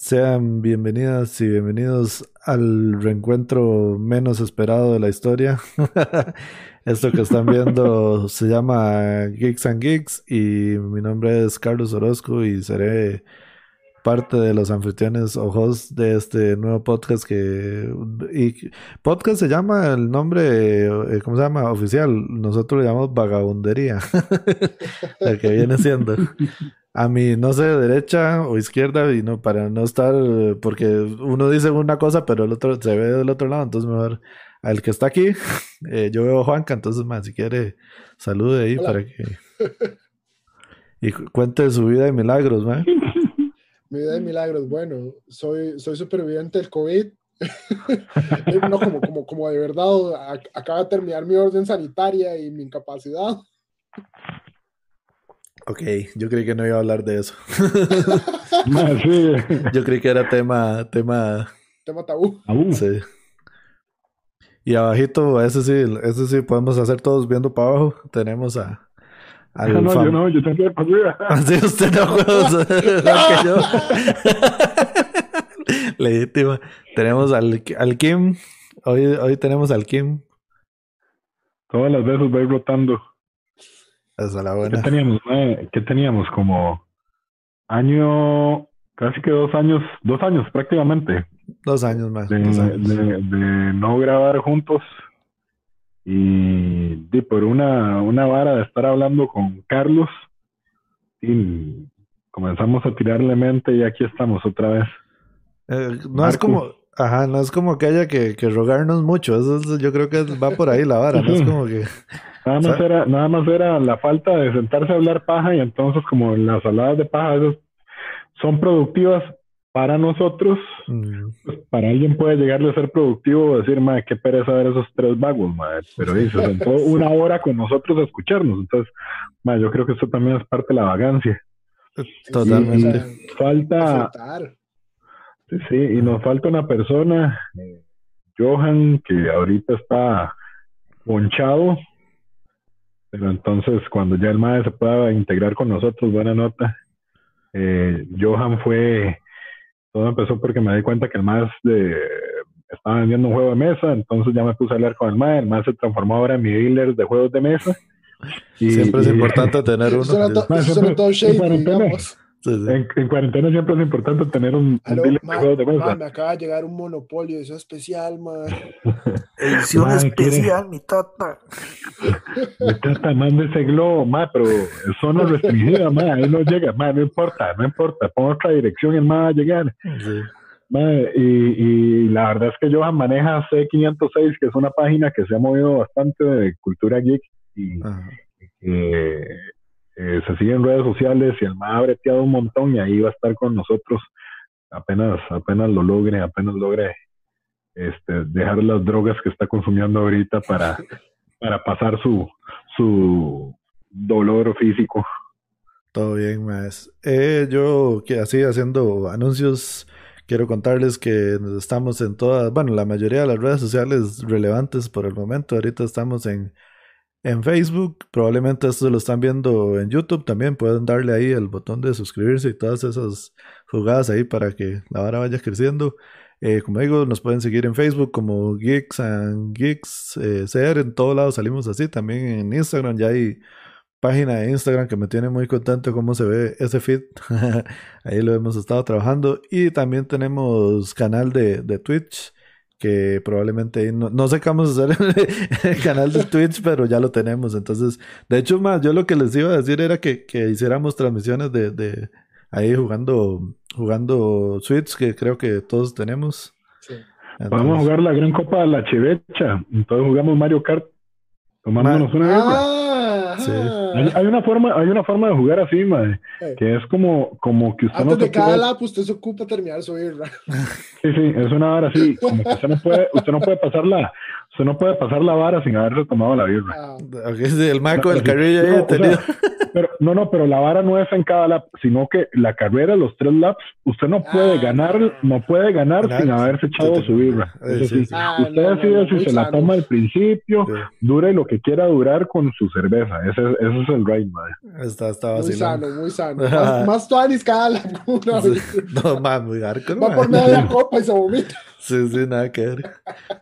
Sean bienvenidas y bienvenidos al reencuentro menos esperado de la historia. Esto que están viendo se llama Geeks and Geeks y mi nombre es Carlos Orozco y seré parte de los anfitriones o hosts de este nuevo podcast que y podcast se llama el nombre eh, ¿cómo se llama? oficial nosotros le llamamos vagabundería la que viene siendo a mí, no sé, derecha o izquierda, y no, para no estar, porque uno dice una cosa, pero el otro se ve del otro lado, entonces mejor al que está aquí, eh, yo veo a Juanca, entonces, más si quiere, salude ahí para que. Y cuente su vida de milagros, man. Mi vida de milagros, bueno, soy, soy superviviente del COVID. no, como, como, como de verdad, acaba de terminar mi orden sanitaria y mi incapacidad. Ok, yo creí que no iba a hablar de eso. Yo creí que era tema, tema. Tema tabú. Sí. Y abajito, ese sí, ese sí podemos hacer todos viendo para abajo. Tenemos a. No, no, yo no, yo también para arriba. Así usted no juega que yo. Legítima. Tenemos al, al Kim. Hoy, hoy tenemos al Kim. Todas las veces va rotando. Esa la buena. ¿Qué teníamos? ¿Qué teníamos? Como año, casi que dos años, dos años prácticamente. Dos años más. De, no grabar juntos y de, por una, una vara de estar hablando con Carlos y comenzamos a tirarle mente y aquí estamos otra vez. Eh, no es como, ajá, no es como que haya que, que rogarnos mucho, eso yo creo que va por ahí la vara, no es como que... Nada más, era, nada más era la falta de sentarse a hablar paja y entonces como las saladas de paja esas son productivas para nosotros, mm. pues, para alguien puede llegarle a ser productivo decir, madre, qué pereza ver esos tres vagos, madre. Pero dice, sentó una hora con nosotros a escucharnos. Entonces, madre, yo creo que eso también es parte de la vagancia. Totalmente. falta... Sí, sí, y nos falta una persona, eh, Johan, que ahorita está ponchado, pero entonces, cuando ya el MAE se pueda integrar con nosotros, buena nota. Eh, Johan fue, todo empezó porque me di cuenta que el MAE estaba vendiendo un juego de mesa, entonces ya me puse a hablar con el MAE, el MAE se transformó ahora en mi dealer de juegos de mesa. Y, siempre es importante tener uno. Sobre, todo Shady, digamos. En, cuarentena siempre es importante tener un, de de mesa. me acaba de llegar un monopolio, eso especial, man. Edición especial, mi tata. mi tata, manda ese globo, ma, pero zona restringida, ma, ahí no llega, ma, no importa, no importa, pon otra dirección y el ma va a llegar. y, y, la verdad es que Johan maneja C506, que es una página que se ha movido bastante de cultura geek y, eh, se sigue en redes sociales y el MA ha breteado un montón y ahí va a estar con nosotros apenas, apenas lo logre, apenas logre este, dejar las drogas que está consumiendo ahorita para, para pasar su, su dolor físico. Todo bien, más. Eh, yo que así haciendo anuncios, quiero contarles que estamos en todas, bueno, la mayoría de las redes sociales relevantes por el momento. Ahorita estamos en en Facebook. Probablemente esto lo están viendo en YouTube también. Pueden darle ahí el botón de suscribirse y todas esas jugadas ahí para que la vara vaya creciendo. Eh, como digo, nos pueden seguir en Facebook como Geeks and Geeks eh. En todos lados salimos así. También en Instagram ya hay página de Instagram que me tiene muy contento cómo se ve ese feed. ahí lo hemos estado trabajando. Y también tenemos canal de, de Twitch que probablemente no, no sé qué vamos a hacer en el canal de Twitch, pero ya lo tenemos. Entonces, de hecho, más, yo lo que les iba a decir era que, que hiciéramos transmisiones de, de, ahí jugando, jugando Switch, que creo que todos tenemos. Vamos a jugar la gran copa de la Chevecha. Entonces jugamos Mario Kart tomándonos una ah, hay, una forma, hay una forma de jugar así, madre, que es como, como que usted Antes de cada lap usted se ocupa terminar su Sí, sí, es una hora así, como que usted no puede, usted no puede pasar la, Usted no puede pasar la vara sin haberse tomado la birra. Ah, el marco No, del ahí no, o tenido. sea, pero, no, no, pero la vara no es en cada lap, sino que la carrera, los tres laps, usted no puede Ah, ganar, no. puede ganar sin haberse echado sí, su birra. eh, sí, sí. sí. Ah, usted no, no, decide si se la toma al principio, Sí, dure lo que quiera durar con su cerveza. Ese, es- ese es el ride, madre. está, está muy sano, muy sano. Más, más tuanis cada la una, Sí. No, más muy hardcore, Va por media copa y se vomita. Sí, sí, nada que ver.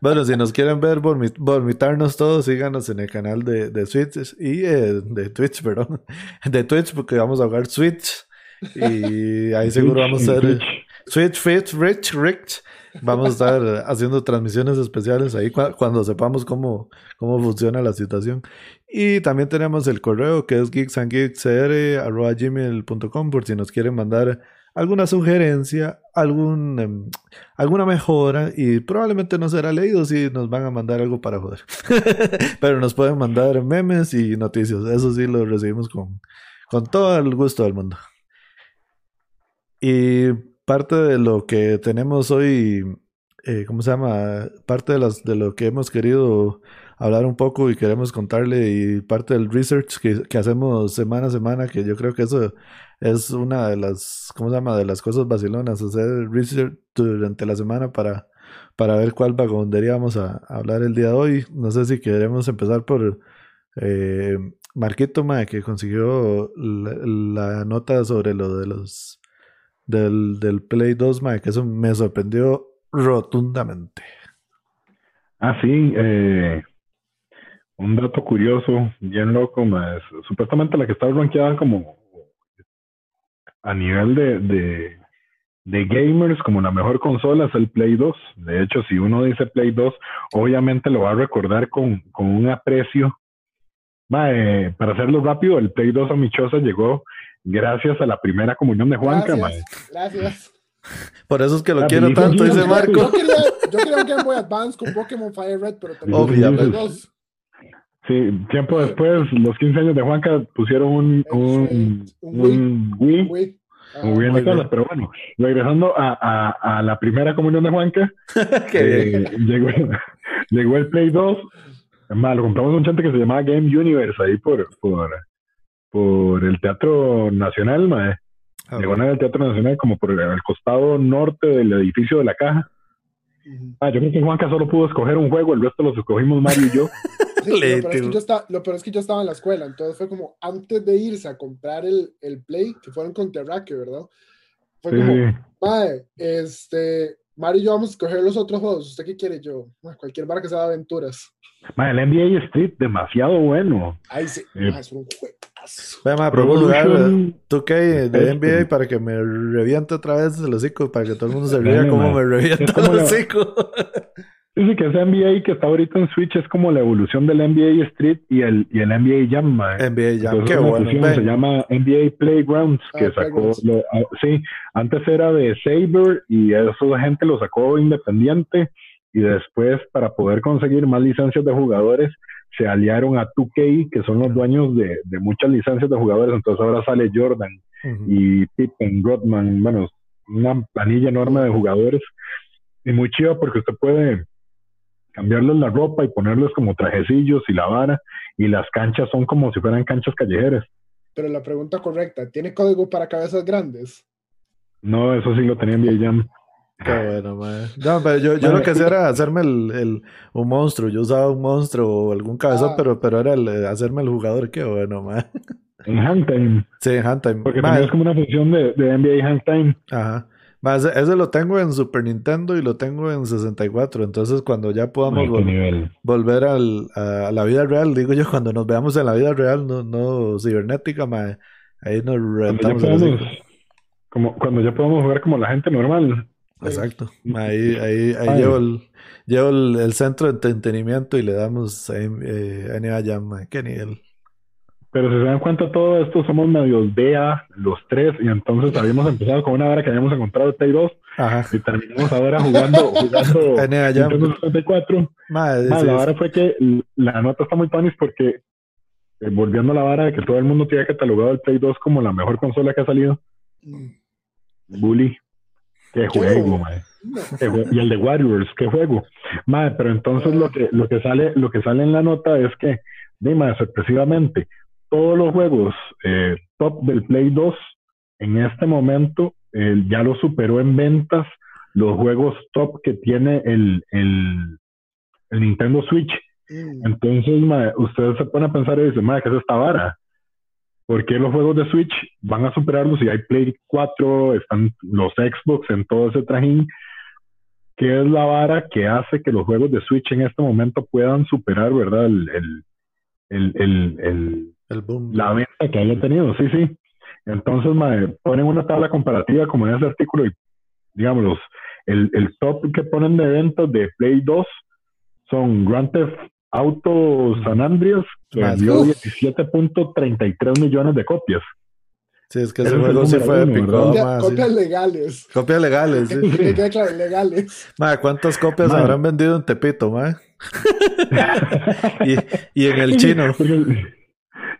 Bueno, si nos quieren ver vormi- vomitarnos todos, síganos en el canal de, de Switch y eh, de Twitch, perdón. De Twitch, porque vamos a jugar Switch. Y ahí seguro vamos a hacer. Switch Fit Rich Rich. Vamos a estar haciendo transmisiones especiales ahí cua- cuando sepamos cómo, cómo funciona la situación. Y también tenemos el correo que es geeksandgeekscr.gmail.com por si nos quieren mandar alguna sugerencia, algún, em, alguna mejora y probablemente no será leído si nos van a mandar algo para joder. Pero nos pueden mandar memes y noticias. Eso sí lo recibimos con, con todo el gusto del mundo. Y parte de lo que tenemos hoy, eh, ¿cómo se llama? Parte de, las, de lo que hemos querido hablar un poco y queremos contarle y parte del research que, que hacemos semana a semana, que yo creo que eso es una de las, ¿cómo se llama? De las cosas vacilonas, hacer research durante la semana para, para ver cuál vagondería vamos a, hablar el día de hoy. No sé si queremos empezar por eh, Marquito, mae, que consiguió la, nota sobre lo de los del, del Play 2, mae, que eso me sorprendió rotundamente. Ah, sí, eh, un dato curioso, bien loco, más supuestamente la que está rankeada como a nivel de, de, de gamers como la mejor consola es el Play 2. De hecho, si uno dice Play 2, obviamente lo va a recordar con, con un aprecio. Ma, eh, para hacerlo rápido, el Play 2 a Michosa llegó gracias a la primera comunión de Juanca, ma. Gracias. Gracias. Por eso es que lo quiero tanto, dice Marco. Yo quería, yo quería un Game Boy Advance con Pokémon Fire Red, pero también Obviamente. dos. Sí, tiempo después, los 15 años de Juanca pusieron un, un, Un un Wii. Güey. Ah, Muy bien, Muy Nicolás, bien. pero bueno, regresando a, a, a la primera comunión de Juanca, Qué bien. eh, llegó, llegó el Play 2, más, lo compramos un chante que se llamaba Game Universe ahí por, por, por el Teatro Nacional, mae. Ah, llegó en el Teatro Nacional como por el costado norte del edificio de la caja. Ah, yo creo que Juanca solo pudo escoger un juego, el resto los escogimos Mario y yo. Sí, lo, peor es que yo estaba, lo peor es que yo estaba en la escuela, entonces fue como antes de irse a comprar el, el Play, que fueron con Terraque, ¿verdad? Fue Sí, como. Mae, este, Mario y yo vamos a escoger los otros juegos. ¿Usted qué quiere yo? Cualquier bar que sea de aventuras. Mae, el NBA Street, demasiado bueno. Ay, sí, Eh. es un juegazo. Mae, podemos jugar Revolution, 2K de Este. NBA para que me reviente otra vez el hocico, para que todo el mundo se como mae. me revienta el hocico. Sí, que ese NBA que está ahorita en Switch es como la evolución del NBA Street y el, y el NBA Jam. NBA Jam, Entonces, qué bueno. se llama NBA Playgrounds, que Ah, sacó, Playgrounds. lo- ah, sí, antes era de Saber y esa gente lo sacó independiente y después para poder conseguir más licencias de jugadores se aliaron a 2K, que son los dueños de, de muchas licencias de jugadores, entonces ahora sale Jordan y Pippen, Rodman, bueno, una planilla enorme de jugadores y muy chido porque usted puede cambiarles la ropa y ponerles como trajecillos y la vara y las canchas son como si fueran canchas callejeras. Pero la pregunta correcta, ¿tiene código para cabezas grandes? No, eso sí lo tenía en. Qué bueno. No, pero yo, yo lo que hacía era hacerme el, el- un monstruo. Yo usaba un monstruo o algún cabezón, Ah. pero, pero era el, eh, hacerme el jugador. Qué bueno, mae. En Hangtime, Sí, en Handtime. porque es como una función de, de NBA Hangtime. Ajá. Ese, lo tengo en Super Nintendo y lo tengo en 64. Entonces, cuando ya podamos vol- volver al, a, a la vida real, digo yo, cuando nos veamos en la vida real, no, no cibernética, mae, ahí nos Cuando ya, como, cuando ya podamos jugar como la gente normal. Exacto. Ahí, ahí, ahí Ay. llevo, el, llevo el, el centro de entretenimiento y le damos eh, eh, NBA Jam. Qué nivel. Pero si se dan cuenta, todo esto somos medios DA, los tres, y entonces habíamos empezado con una hora que habíamos encontrado el Play 2 Ajá. y terminamos ahora jugando, jugando. Nintendo 64. Mae, Ah, sí, la vara fue que la nota está muy panis porque eh, volviendo a la vara de que todo el mundo tiene catalogado el Play 2 como la mejor consola que ha salido, Mm. Bully. Qué juego, mae. Y el de Warriors, qué juego. Mae, pero entonces lo que, lo que sale, lo que sale en la nota es que, dime, sorpresivamente, todos los juegos eh, top del Play 2 en este momento eh, ya lo superó en ventas los juegos top que tiene el, el, el Nintendo Switch. Mm. Entonces, ustedes se ponen a pensar y dicen, mae, ¿qué es esta vara? ¿Por qué los juegos de Switch van a superarlos si hay Play 4, están los Xbox en todo ese trajín? ¿Qué es la vara que hace que los juegos de Switch en este momento puedan superar, verdad, el, el, el, el boom. la venta que haya tenido? Sí, sí. Entonces, ponen una tabla comparativa como en ese artículo y, digamos, el, el top que ponen de ventas de Play 2 son Grand Theft Auto San Andreas, que vendió 17.33 millones de copias. Sí, es que ese juego sí fue épico. copias legales. Copias legales, sí. legales. Ma, ¿cuántas copias habrán vendido en Tepito, ma? y, y, en el chino.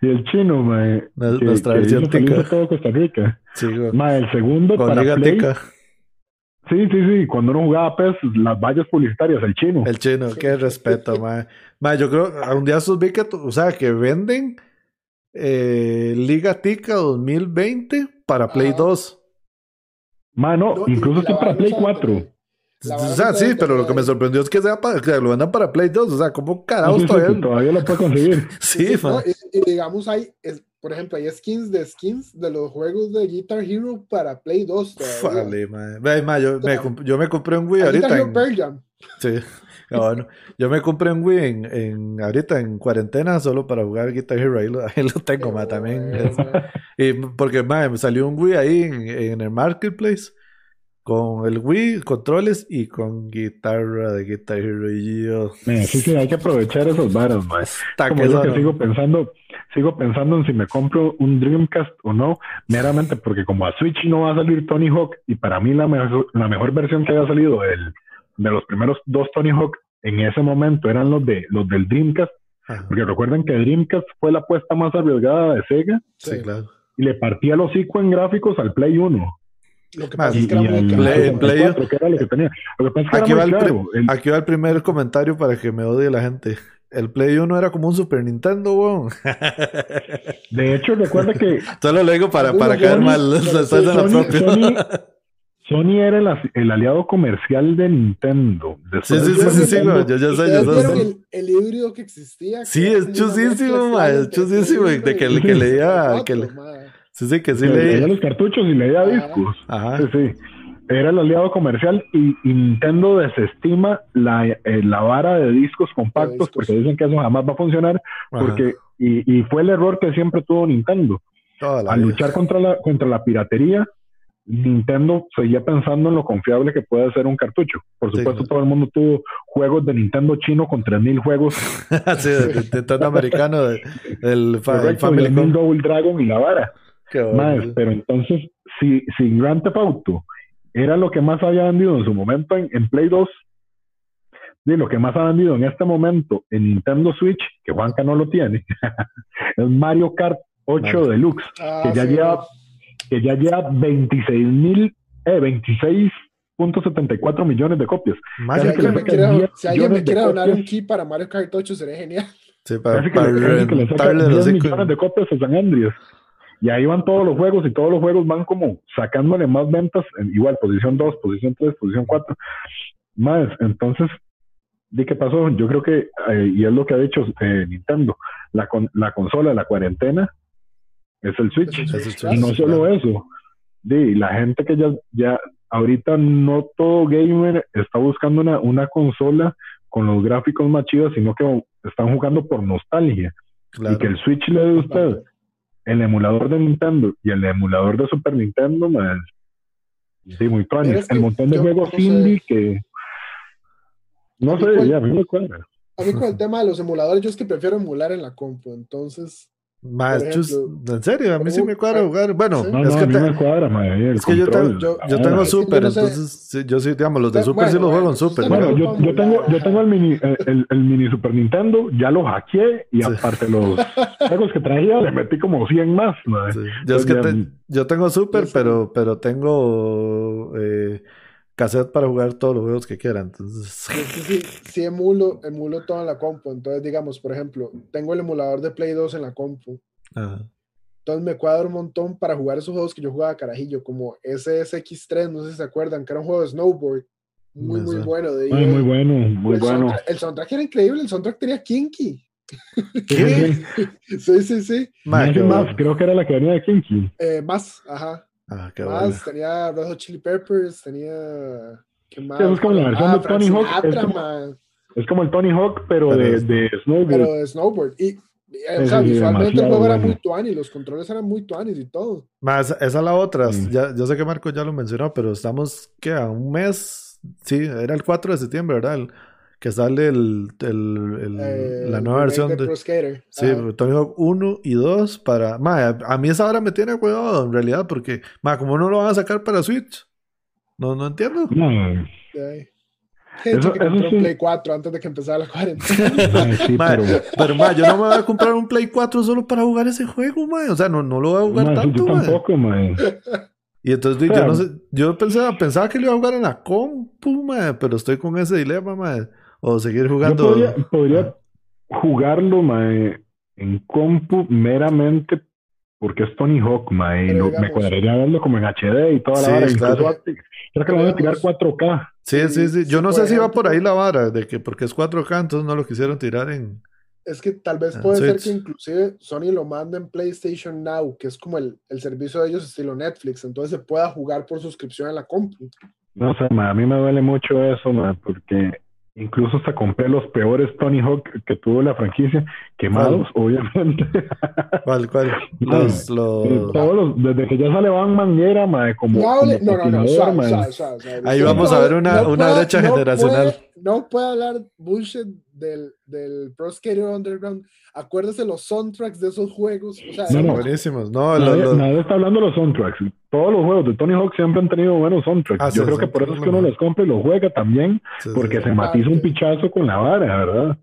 Y el chino, ma. Nuestra versión tica. todo Costa Rica. Sí, ma, el segundo Con para Play, tica. Sí, sí, sí. Cuando uno jugaba PES, las vallas publicitarias, el chino. El chino, qué respeto, ma. ma. Yo creo, un día sus vi que, o sea, que venden eh, Liga Tica 2020 para Play 2. Mano, no, incluso está para Play 4. O sea, sí, pero lo que me sorprendió es que, sea para, que lo vendan para Play 2. O sea, ¿cómo carajos sí, todavía? todavía lo puede conseguir. sí, no, y, y, digamos, hay, es, por ejemplo, hay skins de skins de los juegos de Guitar Hero para Play 2. Vale, yo, me, yo me compré un Wii ahorita. Guitar en... Hero Pearl Jam. Sí. Bueno, yo me compré un Wii en, en, ahorita en cuarentena solo para jugar Guitar Hero. Ahí lo, ahí lo tengo, ma, también. y porque, ma, me salió un Wii ahí en, en, el Marketplace con el Wii, controles y con guitarra de Guitar Hero. Y yo... Sí, sí, hay que aprovechar esos varos, ma. Como que, que sigo pensando, sigo pensando en si me compro un Dreamcast o no, meramente porque como a Switch no va a salir Tony Hawk y para mí la mejor, la mejor versión que haya salido del de los primeros dos Tony Hawk en ese momento eran los de los del Dreamcast, Ajá. porque recuerden que Dreamcast fue la apuesta más arriesgada de Sega. Sí, claro. Y le partía los hocico en gráficos al Play 1. Lo que pasa es que y era el muy Play, caro. Play, Lo que era lo que tenía. Lo que pasa es que aquí, era va muy el, caro. pri- aquí va el primer comentario para que me odie la gente. El Play 1 era como un Super Nintendo, weón. De hecho, recuerda que Solo lo digo para, para caer mal. Sony- propia. Sony- Sony era el, aliado comercial de Nintendo. Sí, Después sí, sí, sí, sí, Nintendo- güey. Yo ya sé, ¿Ustedes yo sé. el, el híbrido que existía? Sí, Que era es chusísimo, ma, es chusísimo, de que, que leía, que le-. Sí, sí, que sí le leía. leía los cartuchos y leía Ajá. discos. Ajá. Sí, sí. Era el aliado comercial y, y Nintendo desestima la, eh, la vara de discos compactos discos. porque dicen que eso jamás va a funcionar Ajá. porque y, y fue el error que siempre tuvo Nintendo. Al vida. luchar contra la, contra la piratería, Nintendo seguía pensando en lo confiable que puede ser un cartucho. Por supuesto, todo el mundo tuvo juegos de Nintendo chino con 3.000 juegos. sí, de de Nintendo americano, de- del correcto, Family. Double Dragon y la vara. Más, bueno. pero entonces, si, si Grand Theft Auto era lo que más había vendido en su momento en, en Play 2, de lo que más ha vendido en este momento en Nintendo Switch, que Juanca no lo tiene, es Mario Kart 8 Mario. Deluxe, Ah, que ya sí, lleva, que ya lleva 26 mil, eh, 26.74 millones de copias. Si Mario que alguien me 10 si alguien me millones de quiere donar copias. un key para Mario Kart 8 sería genial. Sí, para, para 10 los millones de copias a San Andreas. Y ahí van todos los juegos y todos los juegos van como sacándole más ventas, en, igual posición 2, posición 3, posición 4. Más, entonces, ¿de qué pasó? Yo creo que, eh, y es lo que ha dicho eh, Nintendo, la, con, la consola la cuarentena es el Switch. Es el Eso es Switch, Y no solo eso, de la gente que ya, ya ahorita no todo gamer está buscando una, una consola con los gráficos más chidos, sino que están jugando por nostalgia. Claro. Y que el Switch le dé a usted el emulador de Nintendo y el emulador de Super Nintendo, man, sí, muy Pero tuanis. es que El montón de yo juegos no sé. indie que... No sé, cuál- ya, a mí me cuadra. A mí con el tema de los emuladores, yo es que prefiero emular en la compu, entonces... Ejemplo, en serio, a mí sí me cuadra ah, jugar. Bueno. No, es no, que a mí te- me cuadra, man, el Es que yo tengo, yo, yo tengo yo Super, no sé. entonces sí, yo sí, digamos, los de Bueno, Super sí los bueno, juego en Super. no Bueno, ¿no? yo, tengo, yo tengo el mini, el, el- el mini Super Nintendo, ya lo hackeé y Sí. aparte los juegos que traía le metí como 100 más. Sí. Yo es que ya- te- yo tengo Super, pero, pero tengo eh, cassette para jugar todos los juegos que quiera. Entonces, Sí, sí, sí, emulo, emulo todo en la compu. Entonces, digamos, por ejemplo, tengo el emulador de Play 2 en la compu. ajá. Entonces me cuadra un montón para jugar esos juegos que yo jugaba carajillo, como SSX3, no sé si se acuerdan, que era un juego de snowboard. Muy, muy bueno. De Ay, muy bueno, muy el, bueno. Soundtrack, el soundtrack era increíble, el soundtrack tenía Kinky. ¿Qué? Sí, sí, sí. Ma, Más, qué más, bueno. creo que era la que venía de Kinky. Eh, más, ajá. Ah, qué más, bueno. tenía Red Hot Chili Peppers, tenía. ¿Qué más? es como la versión Ah, de Tony Hawk, es como- Es como el Tony Hawk, pero, Pero de, de Snowboard. pero de snowboard. Y, y, o sea, sí, visualmente el juego era muy tuani, los controles eran muy tuanis y todo. Esa, esa es la otra. Mm. Ya, yo sé que Marco ya lo mencionó, pero estamos, ¿qué? A un mes. Sí, era el 4 de septiembre, ¿verdad? El- que sale el, el- el- Eh, la nueva versión de de. Pro Skater. Sí, Ajá. Tony Hawk 1 y 2 para... Ma, a, a mí esa hora me tiene cuidado en realidad porque, ma, como no lo van a sacar para Switch? No, no entiendo. No, Sí. Eso- que eso compró sí. un Play 4 antes de que empezara la cuarentena. ay, sí, Ma, pero, pero, ma, yo no me voy a comprar un Play 4 solo para jugar ese juego, ma. O sea, no, no lo voy a jugar ma, eso tanto, yo ma. tampoco, man. Y entonces O sea, yo no sé, yo pensaba, pensaba que lo iba a jugar en la compu, ma, pero estoy con ese dilema, ma. O seguir Yo jugando. podría, podría jugarlo, mae, en compu meramente porque es Tony Hawk, mae, y me cuadraría verlo como en HD y toda la Sí, vara. claro. Creo que lo van a tirar digamos- 4K. Sí, sí, sí. Yo no sé si va por ahí la vara, de que porque es 4K, entonces no lo quisieron tirar en. Es que tal vez puede ser que inclusive Sony lo mande en PlayStation Now, que es como el, el servicio de ellos estilo Netflix, entonces se pueda jugar por suscripción en la compu. No sé, mae, a mí me duele mucho eso, mae, porque incluso hasta compré los peores Tony Hawk que tuvo la franquicia, quemados, obviamente. ¿Cuál, cuál? No, Los, los... Todos los, desde que ya sale Van Manguera, mae, como, No, como no, no, no. Ahí vamos no a ver una- no una puede- brecha no generacional. puede- no puede hablar bullshit del, del Pro Skater Underground. Acuérdese los soundtracks de esos juegos. O sea, No, Son no. buenísimos. No, los- Nadie, los- nadie está hablando de los soundtracks. Todos los juegos de Tony Hawk siempre han tenido buenos soundtracks. Ah, sí, Yo creo sí, que por eso es que uno los compra y los juega también, sí, porque sí, se matiza un pichazo con la vara, ¿verdad?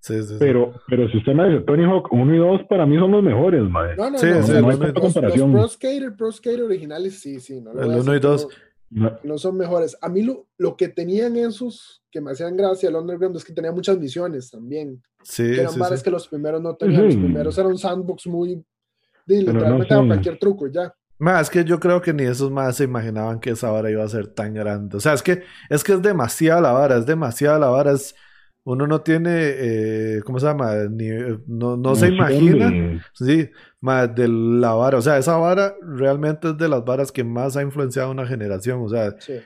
sí, sí, sí. Pero, pero si usted me dice Tony Hawk 1 y 2, para mí son los mejores, madre. No, no, Sí, no. sí, o sea, el los, y los- comparación. Pro Skater, Pro Skater originales, sí, sí. No El voy a uno y decir que dos. no- No, no son mejores. A mí lo, lo que tenían esos que me hacían gracia el Underground es que tenía muchas misiones también. Sí, que eran sí, que los primeros no tenían. Los primeros eran un sandbox muy. de, literalmente no cualquier truco, ya. Ma, es que yo creo que ni esos más se imaginaban que esa vara iba a ser tan grande. O sea, es que es que es demasiada la vara, es demasiada la vara. Es, uno no tiene, eh, ¿cómo se llama? Ni, no, no se imagina. Sí, más de la vara. O sea, esa vara realmente es de las varas que más ha influenciado a una generación. O sea, Sí.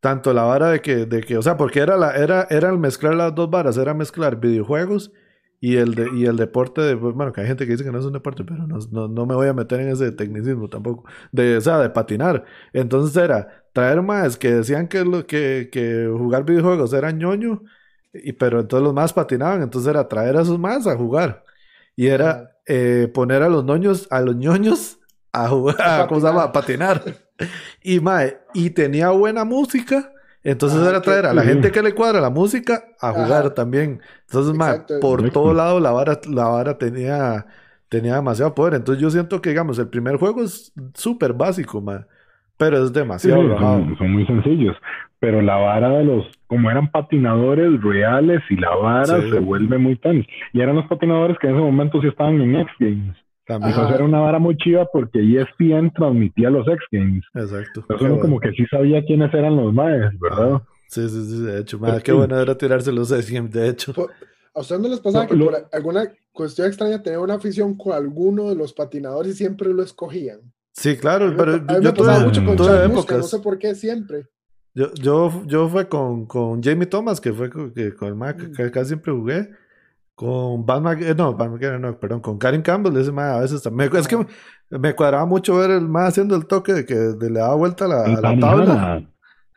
Tanto la vara de que, de que, o sea, porque era la, era, era el mezclar las dos varas, era mezclar videojuegos y el de, y el deporte de, pues, bueno, que hay gente que dice que no es un deporte, pero no, no, no me voy a meter en ese tecnicismo tampoco. De, o sea, de patinar. Entonces era traer más que decían que lo que, que jugar videojuegos era ñoño, y, pero entonces los más patinaban, entonces era traer a esos más a jugar. Y era eh, poner a los ñoños, a los ñoños a jugar, a, ¿cómo se llama? A patinar. Y mae, y tenía buena música. Entonces Ah, era traer a la gente que le cuadra la música a jugar Ajá. también. Entonces, mae, por todo lado la vara, la vara tenía, tenía demasiado poder. Entonces yo siento que, digamos, el primer juego es súper básico, mae. Pero es demasiado sí, son, son muy sencillos. Pero la vara de los, como eran patinadores reales y la vara Sí. se vuelve muy tan. Y eran los patinadores que en ese momento sí estaban en X Games. También. Ajá. Entonces era una vara muy chiva porque ESPN transmitía los X Games. Exacto. Entonces Qué uno bueno. como que sí sabía quiénes eran los maes, ¿verdad? Ah, Sí, sí, sí, de hecho. mae, Pues qué sí. bueno era tirarse los X-Games, de hecho. Por- ¿A ustedes no les pasaba No, que lo- por alguna cuestión extraña tenían una afición con alguno de los patinadores y siempre lo escogían? Sí, claro, pero me- a mí yo me tuve, mucho con tuve Chad Muska, no épocas. sé por qué siempre. Yo, yo, yo fue con, con Jamie Thomas, que fue con, que, con el Mac, Mm. que casi siempre jugué. Con Van Mag- eh, no, Van McGregor no, perdón, con Karen Campbell, ese mae a veces también. Es que me, me cuadraba mucho ver el mae haciendo el toque de que de le daba vuelta a la, a la tabla.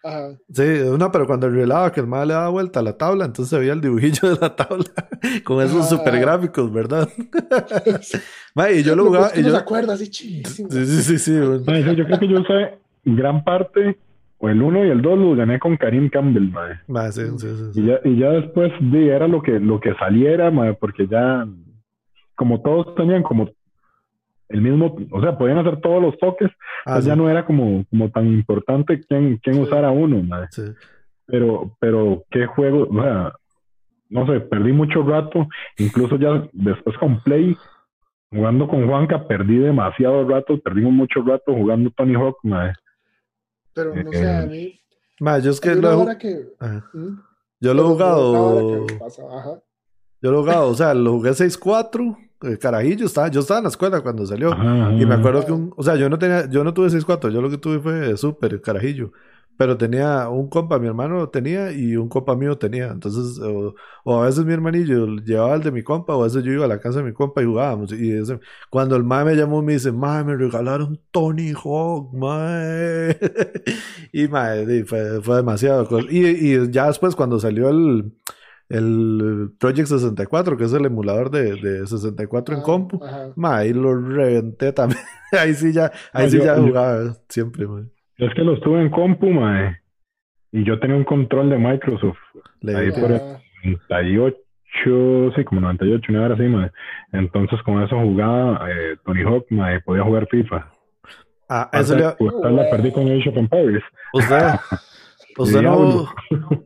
Ajá. Sí, no, pero cuando revelaba que el mae le daba vuelta a la tabla, entonces se veía el dibujillo de la tabla con esos Ah. super gráficos, ¿verdad? Mae, y yo lo jugaba. que Y uno yo, se acuerda así chidísimo. sí, sí, sí, sí, sí, yo creo que yo usé gran parte, o el 1 y el 2 los gané con Karim Campbell. Mae, sí, sí, sí. Y ya, y ya después di, era lo que, lo que saliera, mae, porque ya, como todos tenían como el mismo, o sea, podían hacer todos los toques, ah, pues ya no era como, como tan importante quién, quién usara uno, madre. Pero, pero qué juego, o sea, no sé, perdí mucho rato, incluso ya después con Play, jugando con Juanca, perdí demasiado rato, perdimos mucho rato jugando Tony Hawk, madre. Pero no sé, a mí. yo es que, lo, ¿Mm? Yo lo he jugado. Yo lo he jugado, o sea, lo jugué 6-4 eh, carajillo, estaba, yo estaba en la escuela cuando salió. y me acuerdo que un, o sea, yo no tenía, yo no tuve 6-4, yo lo que tuve fue súper carajillo. Pero tenía un compa, mi hermano tenía y un compa mío tenía. Entonces, o, a veces mi hermanillo llevaba el de mi compa, o a veces yo iba a la casa de mi compa y jugábamos. Y cuando el mae me llamó, me dice, mae, me regalaron Tony Hawk, mae. y mae, fue, fue demasiado. Y, y ya después, cuando salió el el Project 64, que es el emulador de, de 64 en ah, compu. Ma, ahí lo reventé también. ahí sí ya, ahí sí ya jugaba siempre, Es que lo estuve en compu, ma. Y yo tenía un control de Microsoft. ahí por el 98, sí, como 98, una hora así, ma. Entonces con eso jugaba eh, Tony Hawk, ma, podía jugar FIFA. Ah, eso le... Pues, la perdí con Age of Empires. ¿Usted? ¿Usted no,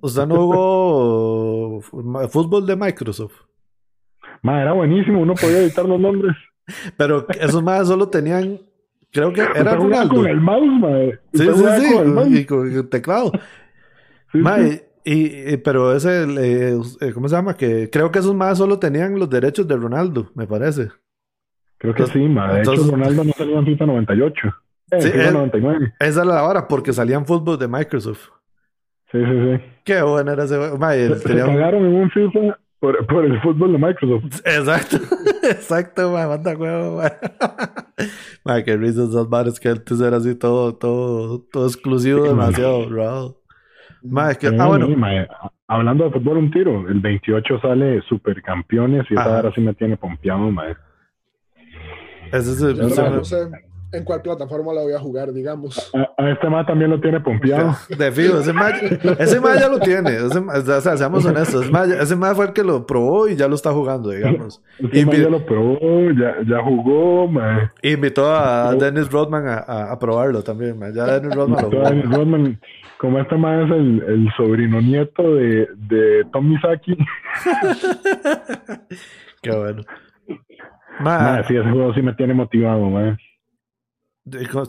¿Usted no jugó fútbol de Microsoft? Ma, era buenísimo, uno podía editar los nombres. Pero esos más solo tenían, creo que era Ronaldo. Con el mouse, ma. Sí, sí, sí, y con el teclado. ma, Y, pero ese, eh, ¿cómo se llama? Que creo que esos más solo tenían los derechos de Ronaldo, me parece. Creo que sí, ma. De hecho, Ronaldo no salió en FIFA 98. Eh, sí, FIFA 99. Esa era la hora, porque salían fútbol de Microsoft. Sí, sí, sí. Qué bueno era ese juego. Se pagaron en un FIFA por, por, el fútbol de Microsoft. Exacto, exacto, man, manda juego, man. qué risa esas bares que antes era así todo, todo, todo exclusivo, demasiado bro. es que, ah, bueno. hablando de fútbol, un tiro. El 28 sale Supercampeones y esa ahora sí me tiene pompeado, man. Ese es el, en cuál plataforma la voy a jugar, digamos. A, este más también lo tiene pompeado. De fijo, ese más, ese ya lo tiene. o sea, seamos honestos. Ese más, fue el que lo probó y ya lo está jugando, digamos. Ese ya lo probó, ya, ya jugó, man. Invitó a Dennis Rodman a, a, probarlo también, man. Ya Dennis Rodman lo jugó. Dennis Rodman, como este más es el, el sobrino nieto de, de Tom Misaki. Qué bueno. Man. sí, ese juego sí me tiene motivado, man.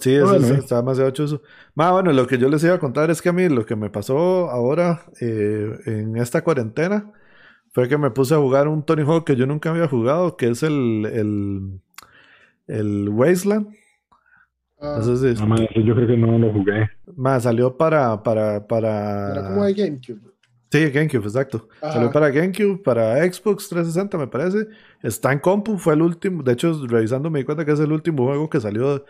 Sí, eso, está demasiado chuzo. Más bueno, lo que yo les iba a contar es que a mí lo que me pasó ahora eh, en esta cuarentena fue que me puse a jugar un Tony Hawk que yo nunca había jugado, que es el, el, el Wasteland. Ah. yo creo que no lo jugué. Más salió para, para, para... Era como de GameCube. Sí, GameCube, exacto. Salió para GameCube, para Xbox 360, me parece. Está en compu, fue el último. De hecho, revisando me di cuenta que es el último juego que salió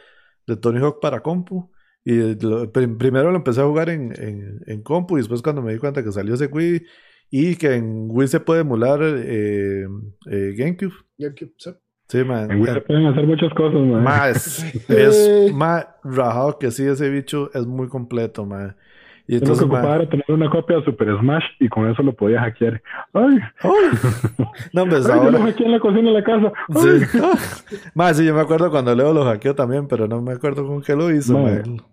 de Tony Hawk para compu. Y primero lo empecé a jugar en, en, compu y después cuando me di cuenta que salió ese Wii y que en Wii se puede emular eh, eh, GameCube. GameCube, sí. Sí, man. En Wii se pueden hacer muchas cosas, man. Más, es más rajado que sí, ese bicho es muy completo, man. Y entonces, lo que ocupaba era tener una copia de Super Smash y con eso lo podía hackear. ¡Ay! ¡Ay! No, pues Ay, ahora... Yo lo hackeé en la cocina de la casa. Sí. más, sí, yo me acuerdo cuando Leo lo hackeó también, pero no me acuerdo con qué lo hizo.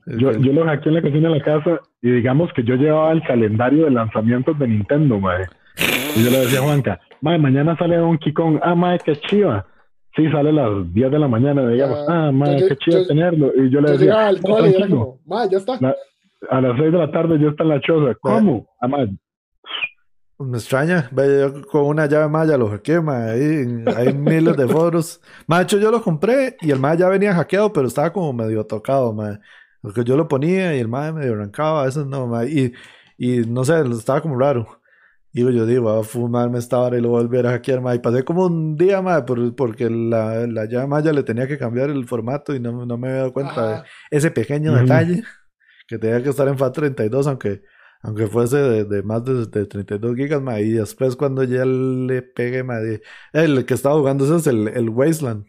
yo, yo lo hackeé en la cocina de la casa y digamos que yo llevaba el calendario de lanzamientos de Nintendo, madre. Y yo le decía a Juanca, madre, mañana sale Donkey Kong. Ah, madre, qué chiva. Sí, sale a las 10 de la mañana, digamos. Ah, madre, qué chido tenerlo. Y yo le decía, al cole y era como, madre, ya está a las 6 de la tarde yo está en la choza. ¿Cómo? Además. Me extraña, yo con una llave maya lo hackeé, ahí hay miles de foros. Macho, yo lo compré y el maya ya venía hackeado, pero estaba como medio tocado, ma. Porque yo lo ponía y el maya medio arrancaba, a veces no, ma. Y, y no sé, estaba como raro. Digo, yo digo, voy a fumarme esta hora y lo voy a volver a hackear, ma. Y pasé como un día, ma, porque la, la llave maya le tenía que cambiar el formato y no, no me había dado cuenta de ese pequeño detalle que tenía que estar en FAT32, aunque, aunque fuese de, más de, 32 gigas, y después cuando ya le pegue, el que estaba jugando ese es el, el Wasteland.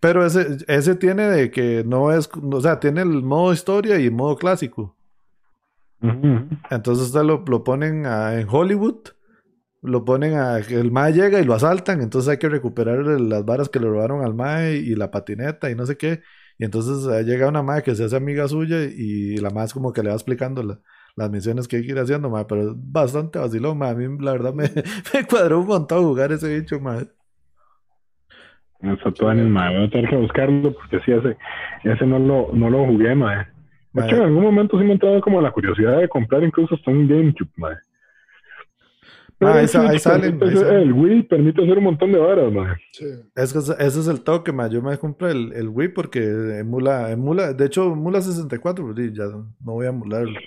pero ese, ese tiene de que no es, o sea, tiene el modo historia y modo clásico. Entonces lo, lo ponen en Hollywood lo ponen a el mae llega y lo asaltan, entonces hay que recuperar las varas que le robaron al mae y la patineta y no sé qué. Y entonces llega una mae que se hace amiga suya y la mae es como que le va explicando las misiones que hay que ir haciendo, mae, pero es bastante vacilón, mae. A mí la verdad me, me cuadró un montón jugar ese bicho, mae. Eso todo mae. Voy a tener que buscarlo porque sí, ese, ese no lo, no lo jugué, mae. De hecho, en algún momento sí me entraba como la curiosidad de comprar incluso hasta un GameCube, Ah, ahí, salen. el Wii permite hacer un montón de varas, man. Es que ese es el toque, man. Yo me compré el, el, Wii porque emula, emula, de hecho, emula 64, pues, ya no voy a emularlo.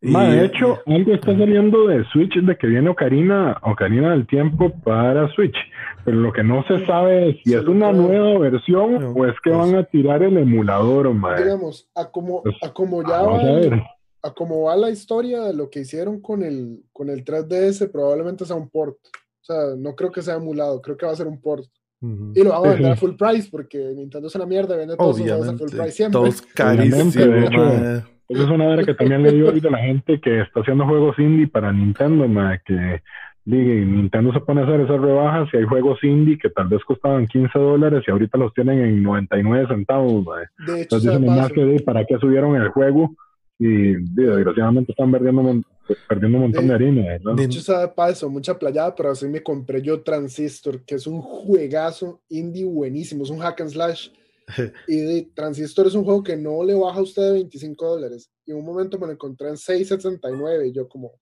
de hecho, algo está saliendo de Switch de que viene Ocarina, Ocarina del Tiempo para Switch. Pero lo que no se sabe es si es una nueva versión o es que pues van a tirar el emulador, man. Digamos, a como, pues, a como ya va a como va la historia de lo que hicieron con el, con el 3DS, probablemente sea un port. O sea, no creo que sea emulado, creo que va a ser un port. Y lo vamos a vender a full price porque Nintendo es una mierda, vende todos los juegos a full price siempre. Todos carísimos. Esa es una manera que también le digo ahorita a la gente que está haciendo juegos indie para Nintendo, ma, que diga, Nintendo se pone a hacer esas rebajas y hay juegos indie que tal vez costaban 15 dólares y ahorita los tienen en 99 centavos. Ma. De hecho, Entonces dicen más que para qué subieron el juego y desgraciadamente están perdiendo, perdiendo un montón de harina. ¿no? De hecho, sabe paso, mucha playada, pero así me compré yo Transistor, que es un juegazo indie buenísimo, es un hack and slash. y Transistor es un juego que no le baja a usted de 25 dólares. Y en un momento me lo encontré en 6.79 y yo como,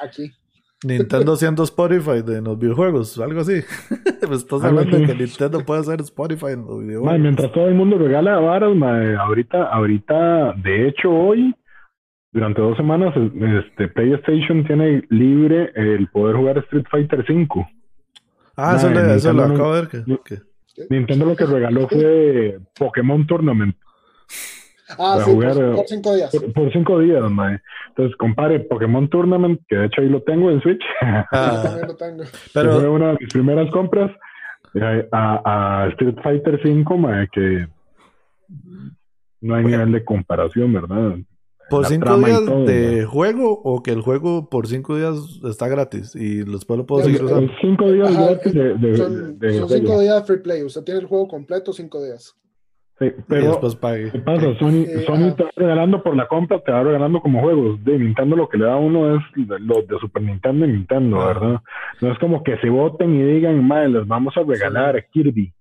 aquí. Nintendo siendo Spotify de los videojuegos, algo así. pues estás hablando de que Nintendo puede hacer Spotify en los videojuegos. mientras todo el mundo regala varas, ahorita, ahorita, de hecho hoy, durante dos semanas, este PlayStation tiene libre el poder jugar Street Fighter V. Ah, eso, eso lo acabo de ver. Nintendo lo que regaló fue Pokémon Tournament. Ah, sí, por, cinco días. Por, cinco días, mae. Entonces, compare Pokémon Tournament, que de hecho ahí lo tengo en Switch. Ah, también lo tengo. Pero... Fue una de mis primeras compras eh, a, a Street Fighter 5, mae, que no hay nivel de comparación, ¿verdad? ¿Por cinco días de juego o que el juego por cinco días está gratis y después lo puedo seguir usando? Cinco días gratis de, de, son, son cinco días de free play. Usted tiene el juego completo cinco días. Sí, pero ¿qué pasa? Sony, Sony te va regalando por la compra, te va regalando como juegos. De Nintendo lo que le da a uno es los de Super Nintendo y Nintendo, ¿verdad? No es como que se voten y digan, madre, les vamos a regalar Kirby.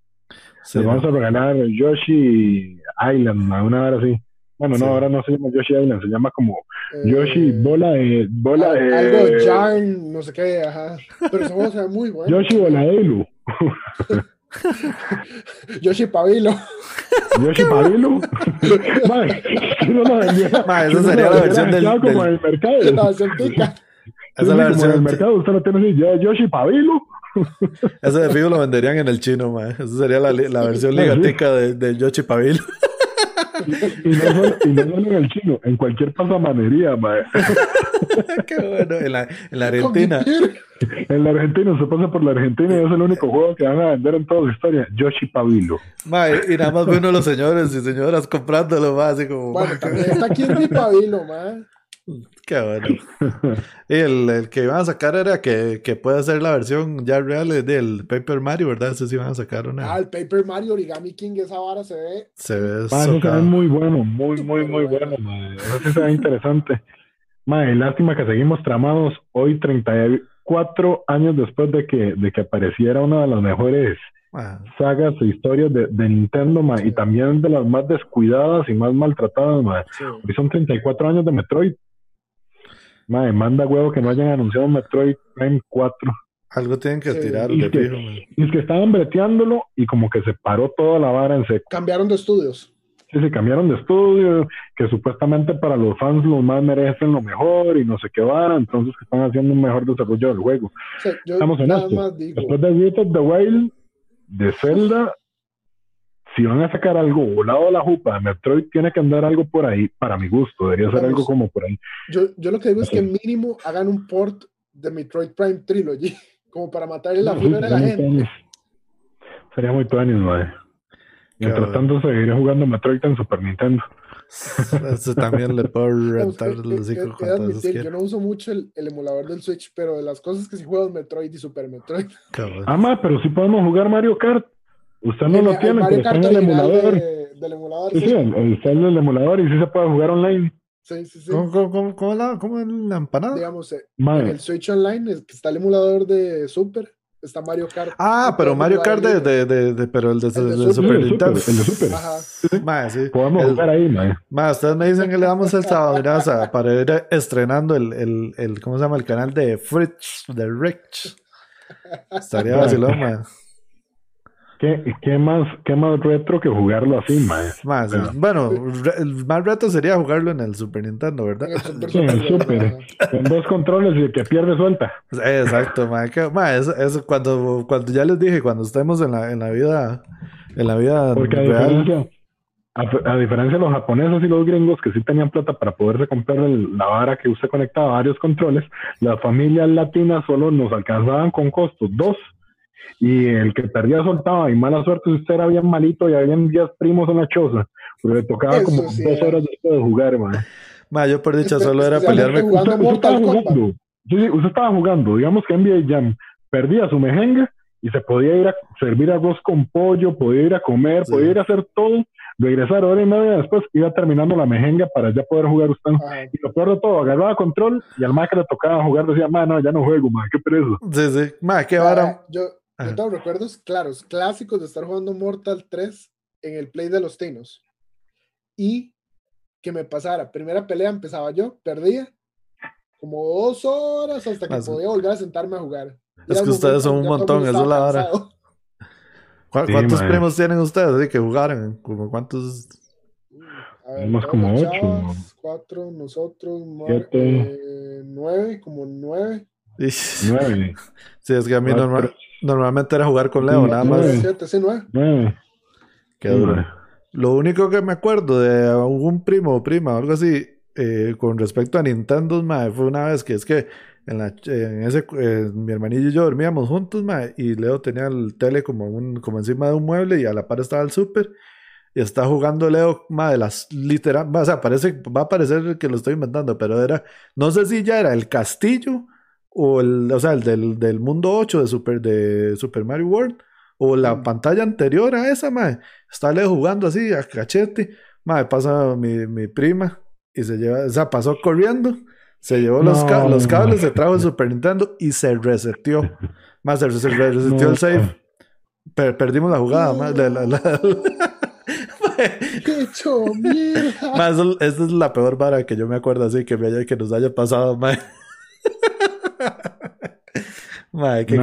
les vamos a regalar Yoshi Island, una hora así. Bueno, no, ahora no se llama Yoshi Island, se llama como Yoshi eh, Bola de... Bola de... Algo Jarn, no sé qué, ajá. Pero ese juego se ve muy bueno. Yoshi Bola de Elu. Yoshi Pavilo. Yoshi Pavilo. Madre, no lo esa sería la versión del, como del... mercado. La versión tica. Esa es la versión del mercado, usted lo tiene así, Yoshi Pavilo. Ese de fijo lo venderían en el chino, man. Esa sería la, la versión ligatica de, de Yoshi Pavilo. y, no solo, y no solo en el chino, en cualquier pasamanería, mae. Qué bueno, en la, en la Argentina. En la Argentina, se pasa por la Argentina y es el único juego que van a vender en toda la historia. Yoshi Pavilo. Mae, y nada más ve uno de los señores y señoras comprándolo, más así como. Bueno, también está aquí en mi Pavilo, mae. Qué bueno. y el, el, que iban a sacar era que, que puede ser la versión ya real del Paper Mario, ¿verdad? Ese sí iban a sacar una. Ah, el Paper Mario Origami King, esa vara se ve. Se ve. se ve muy bueno, muy, muy, muy bueno, madre. Eso sí se ve interesante. Madre, lástima que seguimos tramados hoy, 34 años después de que, de que apareciera una de las mejores sagas e historias de, de Nintendo, madre, y también de las más descuidadas y más maltratadas, madre. Hoy son 34 años de Metroid. Madre, manda huevo que no hayan anunciado Metroid Prime 4. Algo tienen que tirar, y, es que, y es que estaban breteándolo y como que se paró toda la vara en seco. Cambiaron de estudios. Sí, se cambiaron de estudio, que supuestamente para los fans los más merecen lo mejor y no sé qué van, entonces que están haciendo un mejor desarrollo del juego. Estamos en esto. Después de Breath of the Wild, de Zelda, si van a sacar algo volado a la jupa de Metroid, tiene que andar algo por ahí, para mi gusto, debería ser algo como por ahí. Yo, yo lo que digo es que mínimo hagan un port de Metroid Prime Trilogy, como para matarle la fibra a la gente. Sería muy tuanis, madre. Mientras tanto, seguiré jugando Metroid en Super Nintendo. Eso también le puedo rentar los hijos Yo no uso mucho el, emulador del Switch, pero de las cosas que sí juego es Metroid y Super Metroid. Ah, pero sí podemos jugar Mario Kart. Usted no lo tiene, pero está en el emulador. del emulador. Sí, sí, está en el emulador y sí se puede jugar online. Sí, sí, sí. ¿Cómo, cómo, cómo, la, cómo en la empanada? Digamos, eh, en el Switch Online está el emulador de Super está Mario Kart. Ah, pero Mario Kart de, de, de, de, pero el de, Super, Nintendo. El de Super. Ajá. sí. Podemos jugar ahí, mae. Más, ustedes me dicen que le damos el sábado, para ir estrenando el, el, el, ¿cómo se llama? El canal de Fritz, de Rich. Estaría vacilón. ¿Qué, qué, más, ¿Qué más retro que jugarlo así, más? Más, bueno, el más reto sería jugarlo en el Super Nintendo, ¿verdad? Sí, en el Super. con dos controles y el que pierde suelta. Exacto, ma, eso, eso, cuando, cuando ya les dije, cuando estemos en la, en la vida, en la vida Porque a diferencia, a, diferencia de los japoneses y los gringos que sí tenían plata para poderse comprar la vara que usted conectaba a varios controles, las familias latinas solo nos alcanzaban con costos dos y el que perdía soltaba y mala suerte si usted era bien malito y habían 10 primos en la choza, porque le tocaba como dos eh. horas después de jugar, man. Ma, yo por dicha solo era pelearme con usted, usted estaba jugando. Sí, usted estaba jugando, digamos que NBA Jam perdía su mejenga y se podía ir a servir arroz con pollo, podía ir a comer, podía ir a hacer todo, regresar hora y media después, iba terminando la mejenga para ya poder jugar usted. Y lo peor de todo, agarraba control y al más que le tocaba jugar decía, ma, no, ya no juego, ma, qué preso. Sí, sí, ma, qué vara. Yo, yo tengo recuerdos claros, clásicos de estar jugando Mortal 3 en el play de los Tinos. Y que me pasara, primera pelea empezaba yo, perdía como dos horas hasta que podía volver a sentarme a jugar. Es que ustedes son un montón, eso es la hora. ¿Cuántos primos tienen ustedes que jugaron? ¿Como cuántos? Tenemos como ocho. Cuatro, nosotros, eh, nueve, como nueve. Nueve. Sí, es que a mí normal, Normalmente era jugar con Leo, nada más. Qué duro. Lo único que me acuerdo de algún primo o prima o algo así eh, con respecto a Nintendo, fue una vez que es que en, la, en ese eh, mi hermanillo y yo dormíamos juntos, y Leo tenía el tele como un como encima de un mueble y a la par estaba el súper y está jugando Leo, de las literal, o sea, parece, va a parecer que lo estoy inventando, pero era, no sé si ya era el castillo o el, o sea, el del, del mundo 8 de Super, de Super Mario World, o la mm. pantalla anterior a esa, madre, está Leo jugando así a cachete, madre, pasa mi, mi prima y se lleva, o sea, pasó corriendo, se llevó los, los cables, se trajo el Super Nintendo y se reseteó, más se, reseteó el save. perdimos la jugada, más la, la, la, ¡Qué hecho mierda! Más, esta es la peor vara que yo me acuerdo así que, me haya, que nos haya pasado, madre. Madre, qué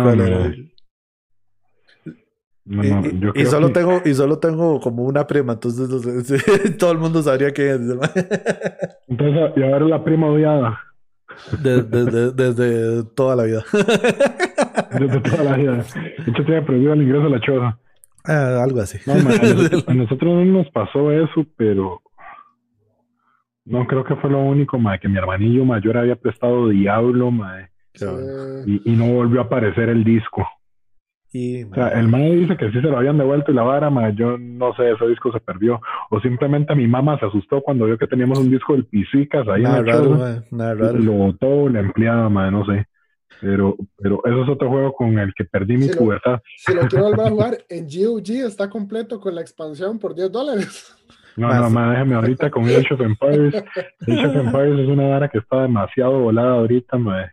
y, solo tengo, y solo tengo como una prima, entonces todo el mundo sabría quién es. entonces, y ahora la prima odiada. desde toda la vida. desde toda la vida. De hecho, prohibido el ingreso a la choza. Ah, algo así. a, nosotros no nos pasó eso, pero no creo que fue lo único, madre, que mi hermanillo mayor había prestado Diablo, Y, no volvió a aparecer el disco. Y, o sea, el mae dice que sí se lo habían devuelto y la vara, ma, yo no sé, ese disco se perdió. O simplemente mi mamá se asustó cuando vio que teníamos un disco del Pisicas ahí en la nada raro. Lo botó la empleada, ma, no sé. Pero, pero eso es otro juego con el que perdí mi si si lo quiero volver a jugar, en GOG está completo con la expansión por 10 dólares. No, no, ma, déjame ahorita con Age of Empires. Age of Empires es una vara que está demasiado volada ahorita, ma.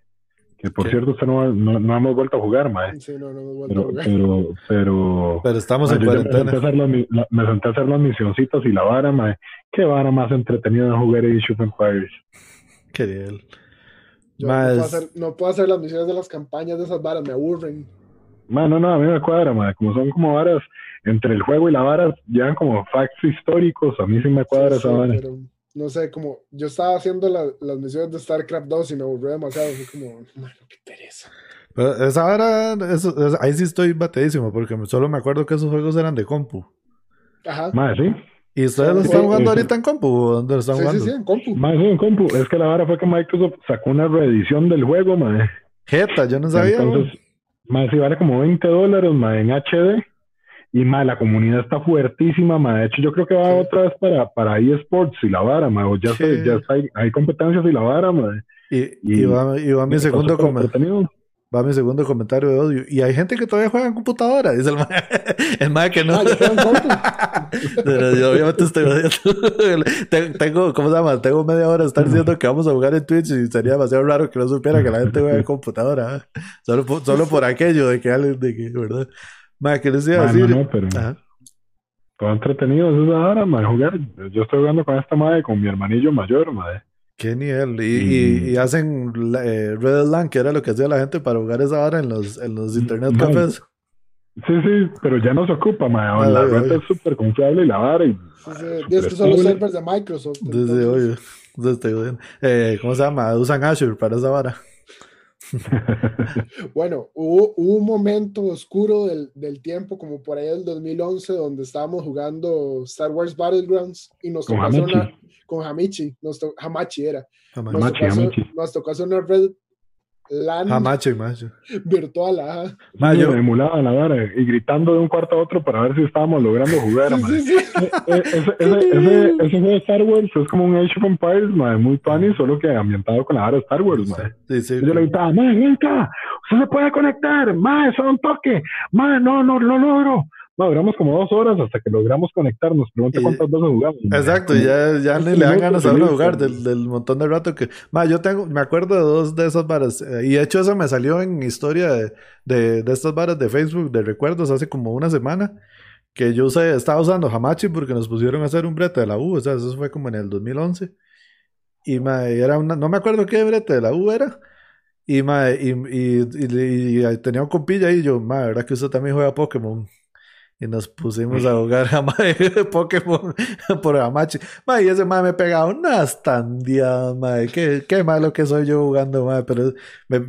Que por cierto, usted no, no, hemos vuelto a jugar, mae. Sí, no, no hemos vuelto pero, a jugar. Pero, pero, pero estamos en cuarentena. Me senté, a hacer las misioncitas y la vara, mae. Qué vara más entretenida de jugar Age of Empires. Qué bien. no, puedo hacer, no puedo hacer las misiones de las campañas de esas varas, me aburren. Man, no, no, a mí me cuadra, mae. Como son como varas entre el juego y la vara, llegan como facts históricos. A mí sí me cuadra esa vara no sé, como yo estaba haciendo las misiones de StarCraft 2 y me aburrió demasiado. Fue como, mano, qué pereza. Pero esa hora, eso, ahí sí estoy batidísimo, porque solo me acuerdo que esos juegos eran de compu. Ajá. Más, sí. ¿Y ustedes lo están jugando ahorita en compu? ¿Dónde lo están jugando? Sí, sí, en compu. Más, sí, en compu. Es que la vara fue que Microsoft sacó una reedición del juego, madre. Jeta, yo no sabía. Entonces, más, sí vale como 20 dólares, más en HD Y ma, la comunidad está fuertísima, ma. De hecho, yo creo que va otra vez para, para eSports y la vara, ma. O ya, ya hay, hay, competencias y la vara, ma. Y, y, va, y va mi segundo comentario. Va mi segundo comentario de odio. Y hay gente que todavía juega en computadora. Dice el mae. El mae que no. Ah, Pero yo obviamente estoy odiando. tengo, ¿cómo se llama? Tengo media hora de estar diciendo que vamos a jugar en Twitch y sería demasiado raro que no supiera que la gente juega en computadora. ¿eh? Solo, solo por aquello de que alguien, de que, ¿verdad? Mae, ¿qué les iba a decir? No, pero... Todo entretenido es ahora, mae, jugar. Yo estoy jugando con esta madre, con mi hermanillo mayor, madre. Qué nivel. Y, y, hacen eh, Red Land, que era lo que hacía la gente para jugar esa hora en los, en los internet cafés. Sí, sí, pero ya no se ocupa, ma. la red es súper confiable y la vara. Y, sí, sí. es que son los servers de Microsoft. Desde hoy. Desde, eh, ¿Cómo se llama? Usan Azure para esa vara. bueno, hubo, un momento oscuro del, del, tiempo, como por ahí del 2011, donde estábamos jugando Star Wars Battlegrounds y nos tocó hacer una, con Hamichi, nos Hamachi era. Hamachi, nos, tocó Hacer, nos tocó hacer una red LAN Hamachi, macho. virtual. Ajá. Mayo, me emulaba la vara y gritando de un cuarto a otro para ver si estábamos logrando jugar. sí, sí, sí. E, e, ese, ese, ese, juego de Star Wars es como un Age of Empires, man, muy funny, solo que ambientado con la vara de Star Wars. Sí, yo le gritaba, man, venga, usted se puede conectar, man, eso es un toque, man, no, no, no logro. No, duramos como dos horas hasta que logramos conectarnos. Pregunta cuántas veces jugamos. Exacto, ya, ya ni le dan ganas a uno jugar del, del, montón de rato que. Ma, yo tengo, me acuerdo de dos de esas varas. Eh, y de hecho, eso me salió en historia de, de, de, estas varas de Facebook de recuerdos hace como una semana. Que yo usé, estaba usando Hamachi porque nos pusieron a hacer un brete de la U. O sea, eso fue como en el 2011. Y ma, era una. No me acuerdo qué brete de la U era. Y, ma, y, y, y, y tenía un compilla ahí. Y yo, ma, ¿verdad que usted también juega Pokémon? Y nos pusimos a jugar a Pokémon por Amachi. y ese mae me pegaba unas tandiadas, mae. Qué, qué malo que soy yo jugando, mae. Pero,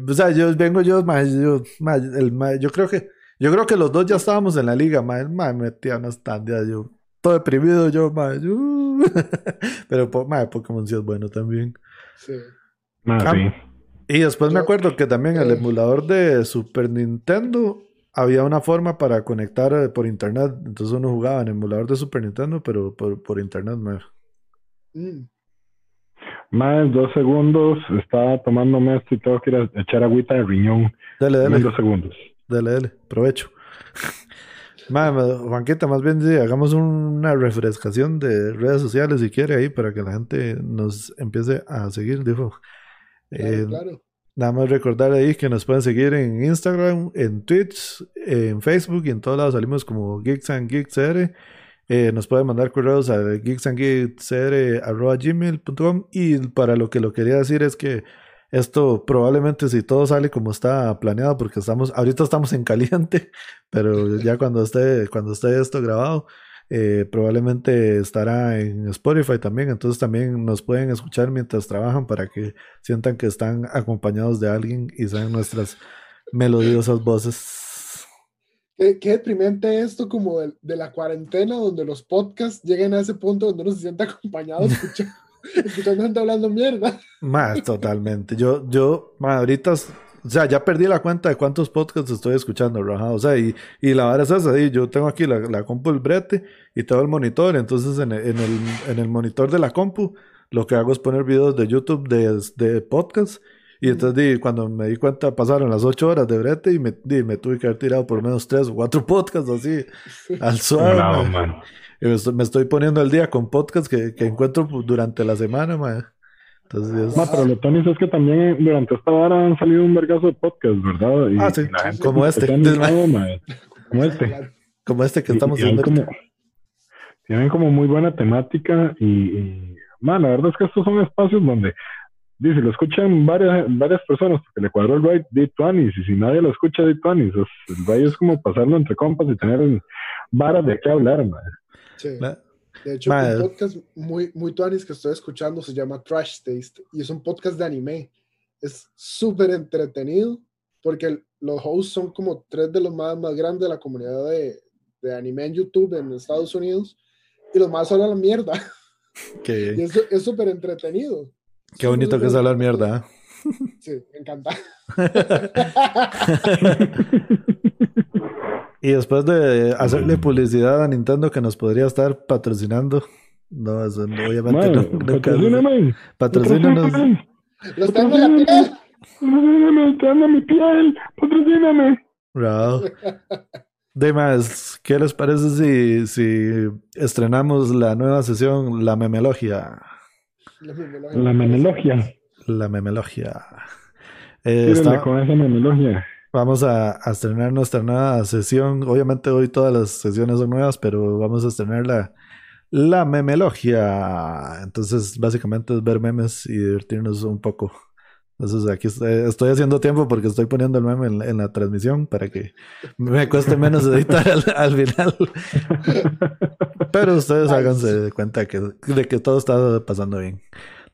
o sea, yo vengo yo, mae, yo, el, yo creo que, yo creo que los dos ya estábamos en la liga, mae. El mae metía unas tandiadas, yo, todo deprimido yo, mae. pero, mae, Pokémon sí es bueno también. Sí. Ah, sí. Y después me acuerdo que también el emulador de Super Nintendo había una forma para conectar eh, por internet. Entonces uno jugaba en emulador de Super Nintendo, pero por, por internet, mm. Más dos segundos, estaba tomándome esto y tengo que ir a echar agüita de riñón. Dale, dale. dos segundos. Dale, dale, provecho. Juanquita, más bien sí, hagamos una refrescación de redes sociales si quiere ahí para que la gente nos empiece a seguir, dijo. Eh, claro. Nada más recordar ahí que nos pueden seguir en Instagram, en Twitch, en Facebook y en todos lados. Salimos como Geeks and Geeks eh, nos pueden mandar correos a geeksandgeeksr.gmail.com y para lo que lo quería decir es que esto probablemente si todo sale como está planeado porque estamos ahorita estamos en caliente pero ya cuando esté cuando esté esto grabado eh, probablemente estará en Spotify también, entonces también nos pueden escuchar mientras trabajan para que sientan que están acompañados de alguien y sean nuestras melodiosas voces. Qué, qué deprimente esto como de, de, la cuarentena donde los podcasts lleguen a ese punto donde uno se siente acompañado escuchando, escuchando gente hablando mierda. Más totalmente. Yo, yo, ahorita o sea, ya perdí la cuenta de cuántos podcasts estoy escuchando, Raja. O sea, y, y la verdad es esa. yo tengo aquí la, la compu, el brete y todo el monitor. Entonces, en, en, el, en el monitor de la compu, lo que hago es poner videos de YouTube de, de podcast. Y entonces, cuando me di cuenta, pasaron las ocho horas de brete y me, me tuve que haber tirado por menos tres o cuatro podcasts así, al suave. No, me, estoy, poniendo al día con podcasts que, que encuentro durante la semana, man. Entonces, pero lo Tony es que también durante esta hora han salido un vergazo de podcast, ¿verdad? ah, sí, como este. como este. Como este que estamos haciendo. Tienen como muy buena temática y, y man, la verdad es que estos son espacios donde dice, lo escuchan varias, varias personas porque le cuadró el ride de Tuanis y si nadie lo escucha de Tuanis, el ride es como pasarlo entre compas y tener varas de qué hablar. Sí. De hecho, un podcast muy, muy tuanis que estoy escuchando se llama Trash Taste y es un podcast de anime. Es súper entretenido porque los hosts son como tres de los más, más grandes de la comunidad de, de anime en YouTube en Estados Unidos y los más hablan la mierda. Qué y es súper entretenido. Qué bonito que es hablar mierda. ¿eh? Sí, me encanta. Y después de hacerle publicidad a Nintendo que nos podría estar patrocinando. No, eso obviamente no. Patrocíname. Patrocínanos. Los tengo en la piel. Patrocíname, mi piel. Patrocíname. Bravo. Demás, ¿qué les parece si, si estrenamos la nueva sesión La Memelogia? La memelogia. La Memelogia. Eh, Tírenle está- con esa memelogia. Vamos a, a estrenar nuestra nueva sesión. Obviamente hoy todas las sesiones son nuevas, pero vamos a estrenar la, la memelogia. Entonces, básicamente es ver memes y divertirnos un poco. Entonces, aquí estoy, haciendo tiempo porque estoy poniendo el meme en, en la transmisión para que me cueste menos editar al, al final. Pero ustedes háganse de cuenta que, de que todo está pasando bien.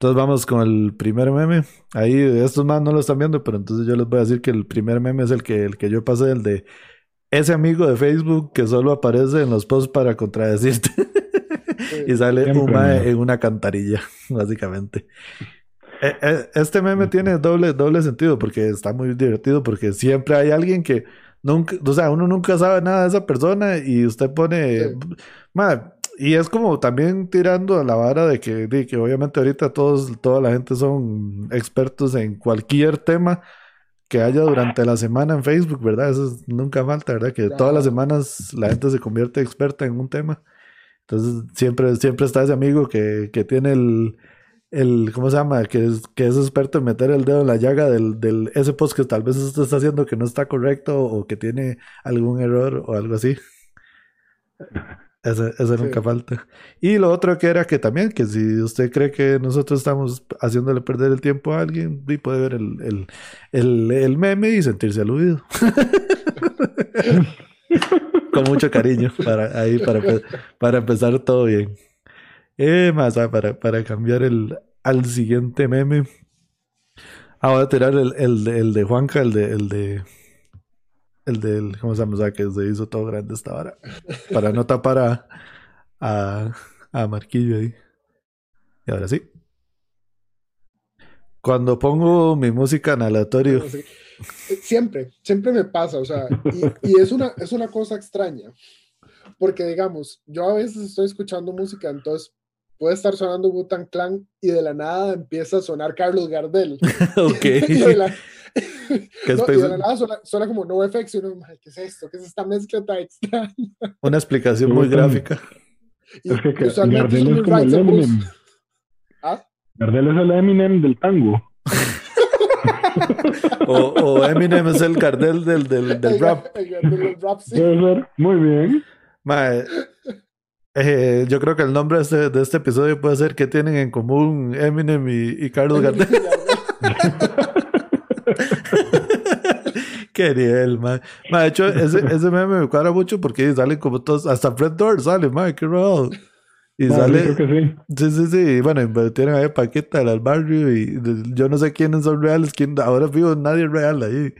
Entonces vamos con el primer meme. Ahí estos más no lo están viendo, pero entonces yo les voy a decir que el primer meme es el que, el que yo pasé, el de ese amigo de Facebook que solo aparece en los posts para contradecirte. y sale Siempre, un mae en una cantarilla, básicamente. Eh, eh, Este meme tiene doble, doble sentido porque está muy divertido porque siempre hay alguien que nunca, o sea, uno nunca sabe nada de esa persona y usted pone, Sí. Y es como también tirando a la vara de que, de que obviamente ahorita todos, toda la gente son expertos en cualquier tema que haya durante la semana en Facebook, ¿verdad? Eso es- nunca falta, ¿verdad? Que todas las semanas la gente se convierte experta en un tema. Entonces siempre, siempre está ese amigo que, que tiene el, el, ¿cómo se llama? Que es, que es experto en meter el dedo en la llaga del, del ese post que tal vez usted está haciendo que no está correcto o que tiene algún error o algo así. Sí. nunca falta. Y lo otro que era que también, que si usted cree que nosotros estamos haciéndole perder el tiempo a alguien, y puede ver el, el, el, el meme y sentirse aludido. Con mucho cariño para ahí para, para empezar todo bien. Eh, más ah, para, para cambiar el al siguiente meme. Ah, voy a tirar el, el, de- el de Juanca, el de el de el del ¿cómo se llama? O sea, que se hizo todo grande esta vara. Para no tapar a, a, a Marquillo ahí. Y ahora sí. Cuando pongo mi música en aleatorio. Siempre, siempre me pasa, o sea, y, y es, una, es una cosa extraña, porque digamos, yo a veces estoy escuchando música, entonces puede estar sonando Wu-Tang Clan y de la nada empieza a sonar Carlos Gardel. ok. y, de la, ¿Qué no, de nada suena, suena como NoFX y uno, "Mae, ¿qué es esto? ¿Qué es esta mezcla tan extraña? Una explicación muy gráfica. Y Es que, que usualmente Gardel son es muy como el rights and blues. Eminem. ¿Ah? Gardel es el Eminem del tango. O, o Eminem es el Gardel del, del, del El- rap. el Gardel del rap, sí. Puede ser. Muy bien. Mae, eh, yo creo que el nombre de este, de este episodio puede ser ¿Qué tienen en común Eminem y, y Carlos Gardel? Qué nivel, mae. Mae, de hecho, ese, ese meme me cuadra mucho porque salen como todos, hasta Fred Door sale, mae, qué raro. Y sale, yo creo que sí. sí, sí, sí, bueno, tienen ahí Paquita al barrio y yo no sé quiénes son reales, quién, ahora vivo nadie es real ahí.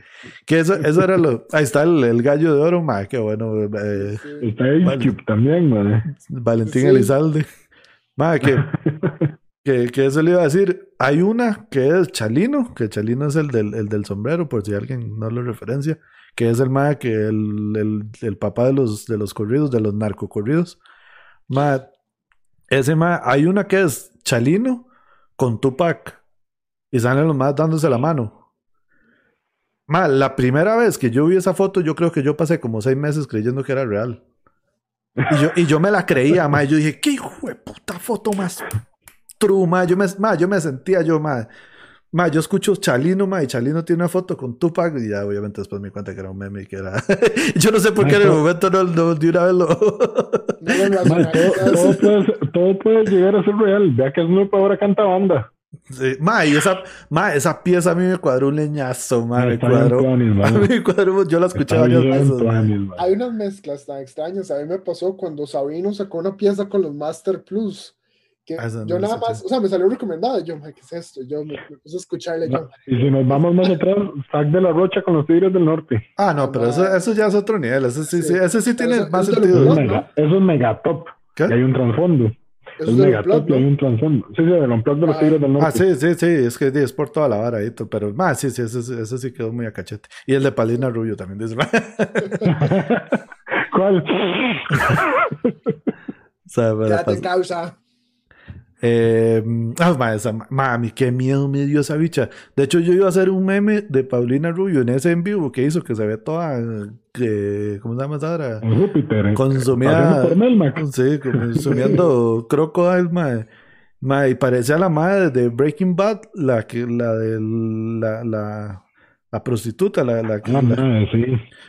Que eso, eso era lo, ahí está el, el gallo de oro, mae, qué bueno, eh. Está Vale. Cube también, madre. Valentín Sí. Elizalde. Mae, que, que, que eso le iba a decir. Hay una que es Chalino, que Chalino es el del, el del sombrero, por si alguien no lo referencia, que es el mae que el, el, papá de los, de los corridos, de los narcocorridos. Mae, ese mae, hay una que es Chalino con Tupac y salen los más dándose la mano. Mae, la primera vez que yo vi esa foto, yo creo que yo pasé como seis meses creyendo que era real. Y yo, y yo me la creía, ma. Yo dije, qué hijo de puta foto más true, ma. Yo me, ma, yo me sentía yo, ma. Ma, yo escucho Chalino, ma, y Chalino tiene una foto con Tupac, y ya obviamente después me di cuenta que era un meme y que era. yo no sé por qué en el momento no, no de una vez lo. No Madre, todo, todo puede, todo puede llegar a ser real. Vea que Snoop ahora canta banda. Sí, ma, y esa, ma, esa pieza a mí me cuadró un leñazo, ma, me cuadró. A mí me cuadró, yo la escuché Está varias veces. ma. Hay unas mezclas tan extrañas. A mí me pasó cuando Sabino sacó una pieza con los Master Plus. Que esa no yo nada más, o sea, me salió recomendada. y Yo, "Mae, ¿qué es esto? Yo me, me puse a escucharle. Yo, Y si nos vamos más atrás, Zack de la Rocha con los Tigres del Norte. Ah, no, pero eso, eso ya es otro nivel. Ese sí, sí, Sí. ese sí tiene Eso- más eso te sentido. Eso es ¿no? mega, eso es mega top. ¿Qué? Y hay un trasfondo. Eso Es Megatop y hay un trasfondo. Sí, sí, del Unplugged de los Ah, Tigres del Norte. Ah, sí, sí, sí, es que es por toda la vara pero más, sí, sí, ese, ese sí quedó muy a cachete. Y el de Palina Rubio también dice. ¿Cuál? O sea, en pas- causa. Eh, ah, ma, esa, ma- mami, qué miedo me dio esa bicha. De hecho, yo iba a hacer un meme de Paulina Rubio en ese en vivo que hizo que se ve toda, eh, ¿cómo se llama esa hora? En Júpiter. por Melmac. sí, consumiendo crocodile, ma, ma, y parecía la madre de Breaking Bad, la que, la de la, la, la prostituta, la, la, Ah, la- madre, sí.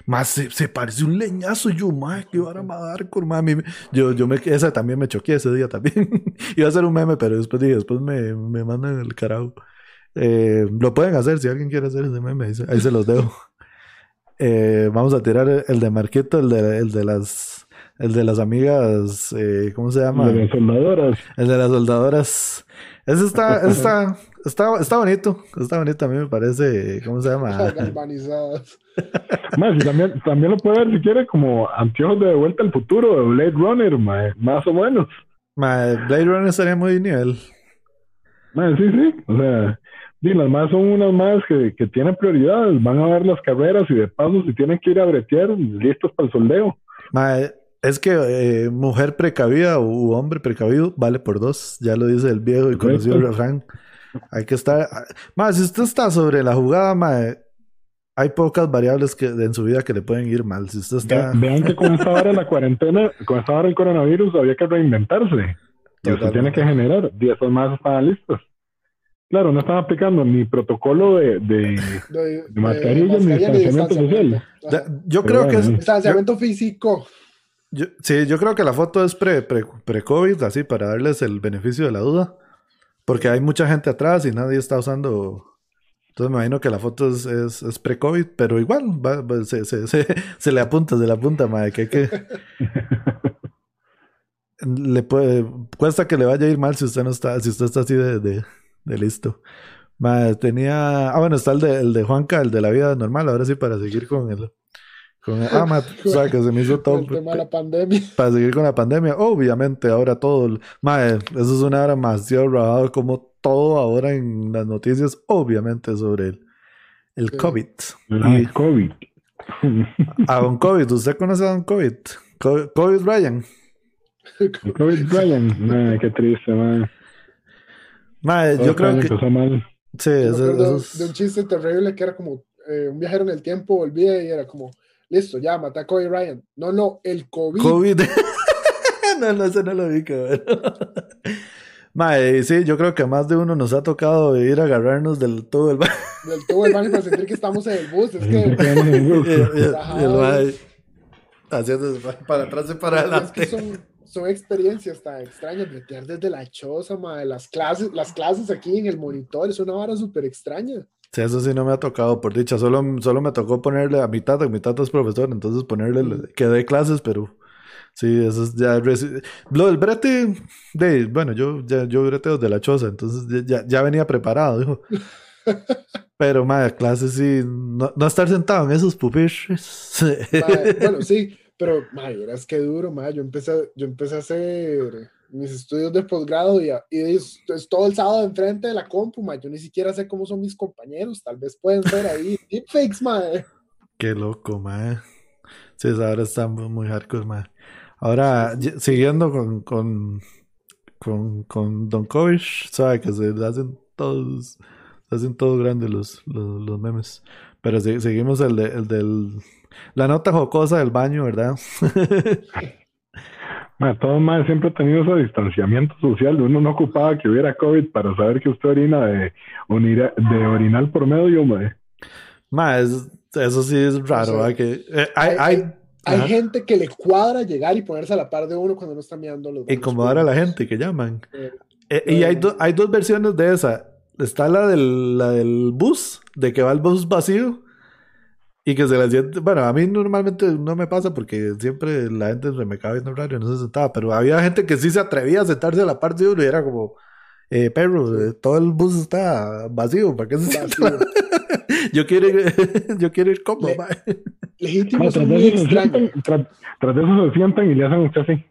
más se, se parece un leñazo, yo, madre, que vara más hardcore, ma, a mí me- Yo, yo me, esa también me choqué ese día también. Iba a hacer un meme, pero después dije, después me, me mandan el carajo. Eh, lo pueden hacer, si alguien quiere hacer ese meme, ahí se, ahí se los dejo. Eh, vamos a tirar el, el de Marquito, el de, el de las, el de las amigas, eh, ¿cómo se llama? De las soldadoras. El de las soldadoras. Ese está, ese está, está, está bonito, está bonito, a mí me parece, ¿cómo se llama? Galvanizadas. Más, y también, también lo puede ver si quiere como anteojos de vuelta al futuro, de Blade Runner, mae, más o menos. Ma, Blade Runner estaría muy nivel. Mae, sí, sí. O sea, sí, las más son unas más que, que tienen prioridades. Van a ver las carreras y de paso, si tienen que ir a bretear, listos para el soldeo. Ma, es que eh, mujer precavida u hombre precavido vale por dos. Ya lo dice el viejo y conocido refrán. Hay que estar. Más, si usted está sobre la jugada, ma, hay pocas variables que en su vida que le pueden ir mal. Si usted está. Ve- Vean que con esta hora la cuarentena, con esta hora del coronavirus, había que reinventarse. Y usted tiene que generar. Y esas más estaban listas. Claro, no están aplicando ni protocolo de, de, De, De mascarilla ni distanciamiento social. Yo Pero creo que es. Distanciamiento físico. yo- sí, yo creo que la foto es pre, pre, pre-COVID, así para darles el beneficio de la duda. Porque hay mucha gente atrás y nadie está usando. Entonces me imagino que la foto es, es, es pre-COVID, pero igual va- va- se, se, se, se le apunta, se le apunta, madre, que hay que. le puede, cuesta que le vaya a ir mal si usted no está, si usted está así de, de, de listo. Madre, tenía. Ah, bueno, está el de, el de Juanca, el de la vida normal. Ahora sí, para seguir con el. Con el ah, ma, o sea, que se me hizo todo. El tema de la pandemia. Para seguir con la pandemia, obviamente, ahora todo. el- Mae, eso es una hora demasiado rajado, como todo ahora en las noticias, obviamente, sobre el, el Sí. COVID. Y COVID. a Don COVID, ¿usted conoce a Don COVID? Co- COVID Ryan. El COVID Brian. Mae, qué triste, mae. Mae, Todo yo creo que. empezó mal. Sí, eso es- de un chiste terrible que era como eh, un viajero en el tiempo volvía y era como, listo, ya, mata a Kobe Ryan. No, no, el COVID. COVID. no, no, ese no lo vi, cabrón. Mae, sí, yo creo que a más de uno nos ha tocado ir a agarrarnos del todo el Del tubo del baño para sentir que estamos en el bus. Es que, quedaron en el Y- el mae haciendo para atrás y para es que adelante. son, son experiencias tan extrañas. Bretear desde la choza, madre. Las clases, las clases aquí en el monitor es una vara súper extraña. Sí, eso sí no me ha tocado, por dicha. Solo, solo me tocó ponerle a mi tata, mi tata es profesor, entonces ponerle que dé clases, pero sí, eso es ya. Lo del brete, de, bueno, yo ya yo breteo de la choza, entonces ya, ya venía preparado, dijo. Pero, madre, clases sí, no, no estar sentado en esos pupitres. Bueno, sí, pero, madre, verás qué duro, madre. Yo empecé, yo empecé a hacer mis estudios de posgrado y, y es, es todo el sábado enfrente de la compu, madre. Yo ni siquiera sé cómo son mis compañeros. Tal vez pueden ser ahí deepfakes, madre. Qué loco, madre. Sí, ahora está muy, hardcore, madre. Ahora, y- siguiendo con, con, con, con Don Kovish, sabe que se hacen todos, se hacen todos grandes los, los, los memes. Pero sí, seguimos el, de, el del, la nota jocosa del baño, ¿verdad? Mae, todo mae siempre ha tenido ese distanciamiento social. Uno no ocupaba que hubiera COVID para saber que usted orina de, unira- de orinal por medio, mae. Ma, es- eso sí es raro, O sea, ¿verdad? Que, eh, hay, hay- hay, gente que le cuadra llegar y ponerse a la par de uno cuando no está mirando los incomodar a la gente que llaman. Eh, Eh, y hay, do- hay dos versiones de esa. Está la del, la del bus, de que va el bus vacío y que se la siente. Bueno, a mí normalmente no me pasa porque siempre la gente se me acaba viendo raro y no se sentaba, pero había gente que sí se atrevía a sentarse a la parte de uno y era como, eh, perro, eh, todo el bus está vacío, ¿para qué se sienta? yo, quiero ir, yo quiero ir cómodo, Le-. Legítimo, tras, de eso se sientan, tras- tras de eso se sientan y le hacen usted así.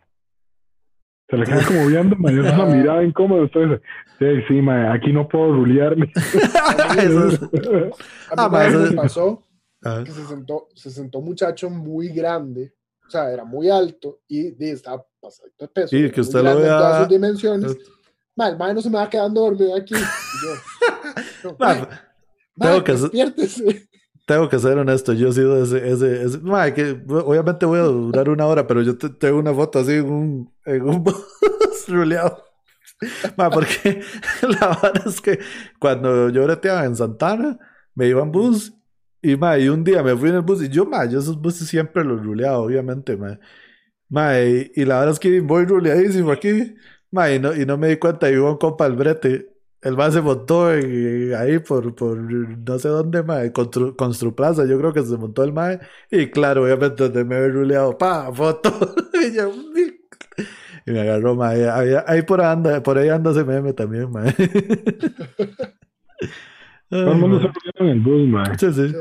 Se le queda como viendo, ma, una mirada incómoda. Usted dice, sí, sí, ma, aquí no puedo rulearme. a mí me pasó que se sentó, se sentó un muchacho muy grande, o sea, era muy alto y, y estaba pasando de peso. Sí, que usted lo vea. En todas sus dimensiones. Ma, el mae no se me va quedando dormido aquí. yo, no, tengo que tengo que ser honesto, yo he sido ese, ese, ese que obviamente voy a durar una hora, pero yo tengo una foto así en un, en un bus ruleado. porque la verdad es que cuando yo breteaba en Santana, me iba en bus y, ma, y un día me fui en el bus y yo, ma, yo esos buses siempre los ruleaba, obviamente, ma. ma y, y, la verdad es que voy ruleadísimo aquí, ma, y no, y no me di cuenta, y iba un compa al brete el más se montó ahí por, por no sé dónde, mae, Construplaza, yo creo que se montó el mae. Y claro, obviamente donde me había ruleado, pa, foto. y, me agarró, mae. Ahí, por, anda, por ahí anda ese meme también, mae. Todo el mundo se en el bus, mae. Sí, sí.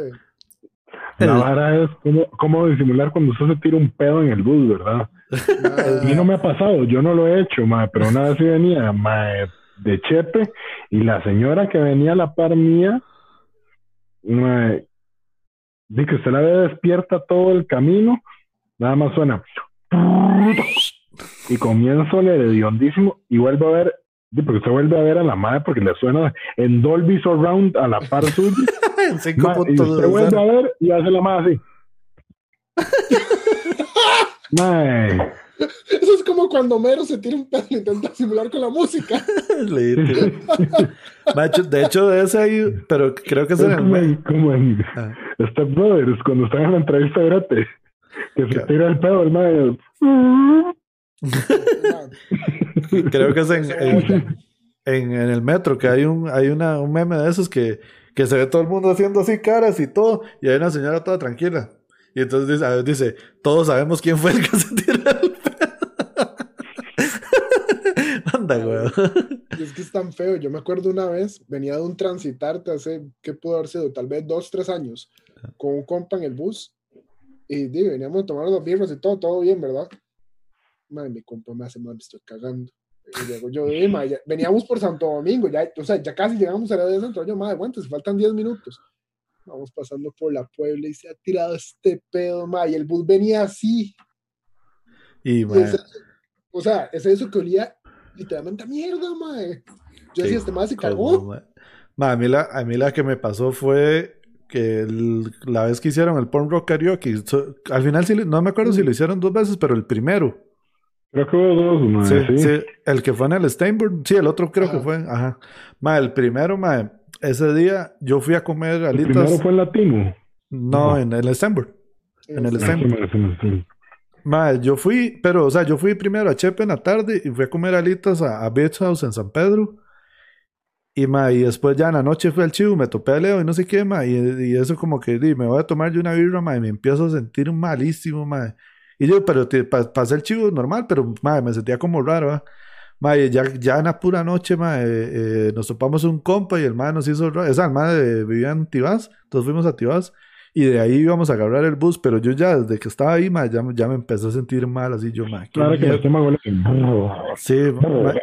La vara es cómo, cómo disimular cuando usted se tira un pedo en el bus, ¿verdad? A mí no me ha pasado, yo no lo he hecho, mae, pero una vez sí venía, mae de Chepe y la señora que venía a la par mía, me, di que usted la ve despierta todo el camino, nada más suena y comienzo el hediondísimo y vuelvo a ver, porque usted vuelve a ver a la madre porque le suena en Dolby Surround a la par suya. y usted vuelve a ver y hace la madre así. Mae. Eso es como cuando Mero se tira un pedo y intenta simular con la música. Macho, de hecho, ese ahí, pero creo que es, es como, en, como en ah. Step Brothers, cuando están en la entrevista de que se tira el pedo, el mae. Creo que es en, en, en, el metro, que hay un, hay una, un meme de esos que, que se ve todo el mundo haciendo así caras y todo, y hay una señora toda tranquila. Y entonces dice, dice, todos sabemos quién fue el que se tiró el Anda, güey. Es que es tan feo. Yo me acuerdo una vez, venía de un transitarte hace, ¿qué pudo haber sido? Tal vez dos, tres años, con un compa en el bus. Y veníamos a tomar los birros y todo, todo bien, ¿verdad? Madre, mi compa me hace mal, me estoy cagando. Y yo, veníamos por Santo Domingo, ya, o sea, ya casi llegamos a la de Santo Domingo, madre, aguanta, faltan 10 minutos. Vamos pasando por la Puebla y se ha tirado este pedo, madre, y el bus venía así. Y, o sea, es eso que olía literalmente a mierda, mae. Yo decía, este mae se cagó. a, mí la, a mí la que me pasó fue que la vez que hicieron el Porn Rock Karaoke, al final sí, no me acuerdo si lo hicieron dos veces, pero el primero. Creo que hubo dos, mae, sí, sí. el que fue en el Steinberg, sí, el otro creo que fue, ajá. Ma, el primero, mae, ese día yo fui a comer alitas. ¿El primero fue en Latino? No, en el Steinberg. En el Steinberg. Madre, yo fui, pero, o sea, yo fui primero a Chepe en la tarde y fui a comer alitas a, a Beach House en San Pedro. Y, ma, y después ya en la noche fui al chivo, me topé a Leo y no sé qué, ma, y, y eso como que, di, me voy a tomar yo una birra, ma, y me empiezo a sentir malísimo, ma. Y yo, pero pasé el chivo normal, pero, ma, me sentía como raro, ma. ya, ya en la pura noche, ma, eh, eh, nos topamos un compa y el ma nos hizo raro. Esa, el ma vivía en Tibás, entonces fuimos a Tibás. Y de ahí íbamos a agarrar el bus, pero yo ya desde que estaba ahí, ya, ya, me empezó a sentir mal, así yo, ma. Claro que el estómago Sí, ma,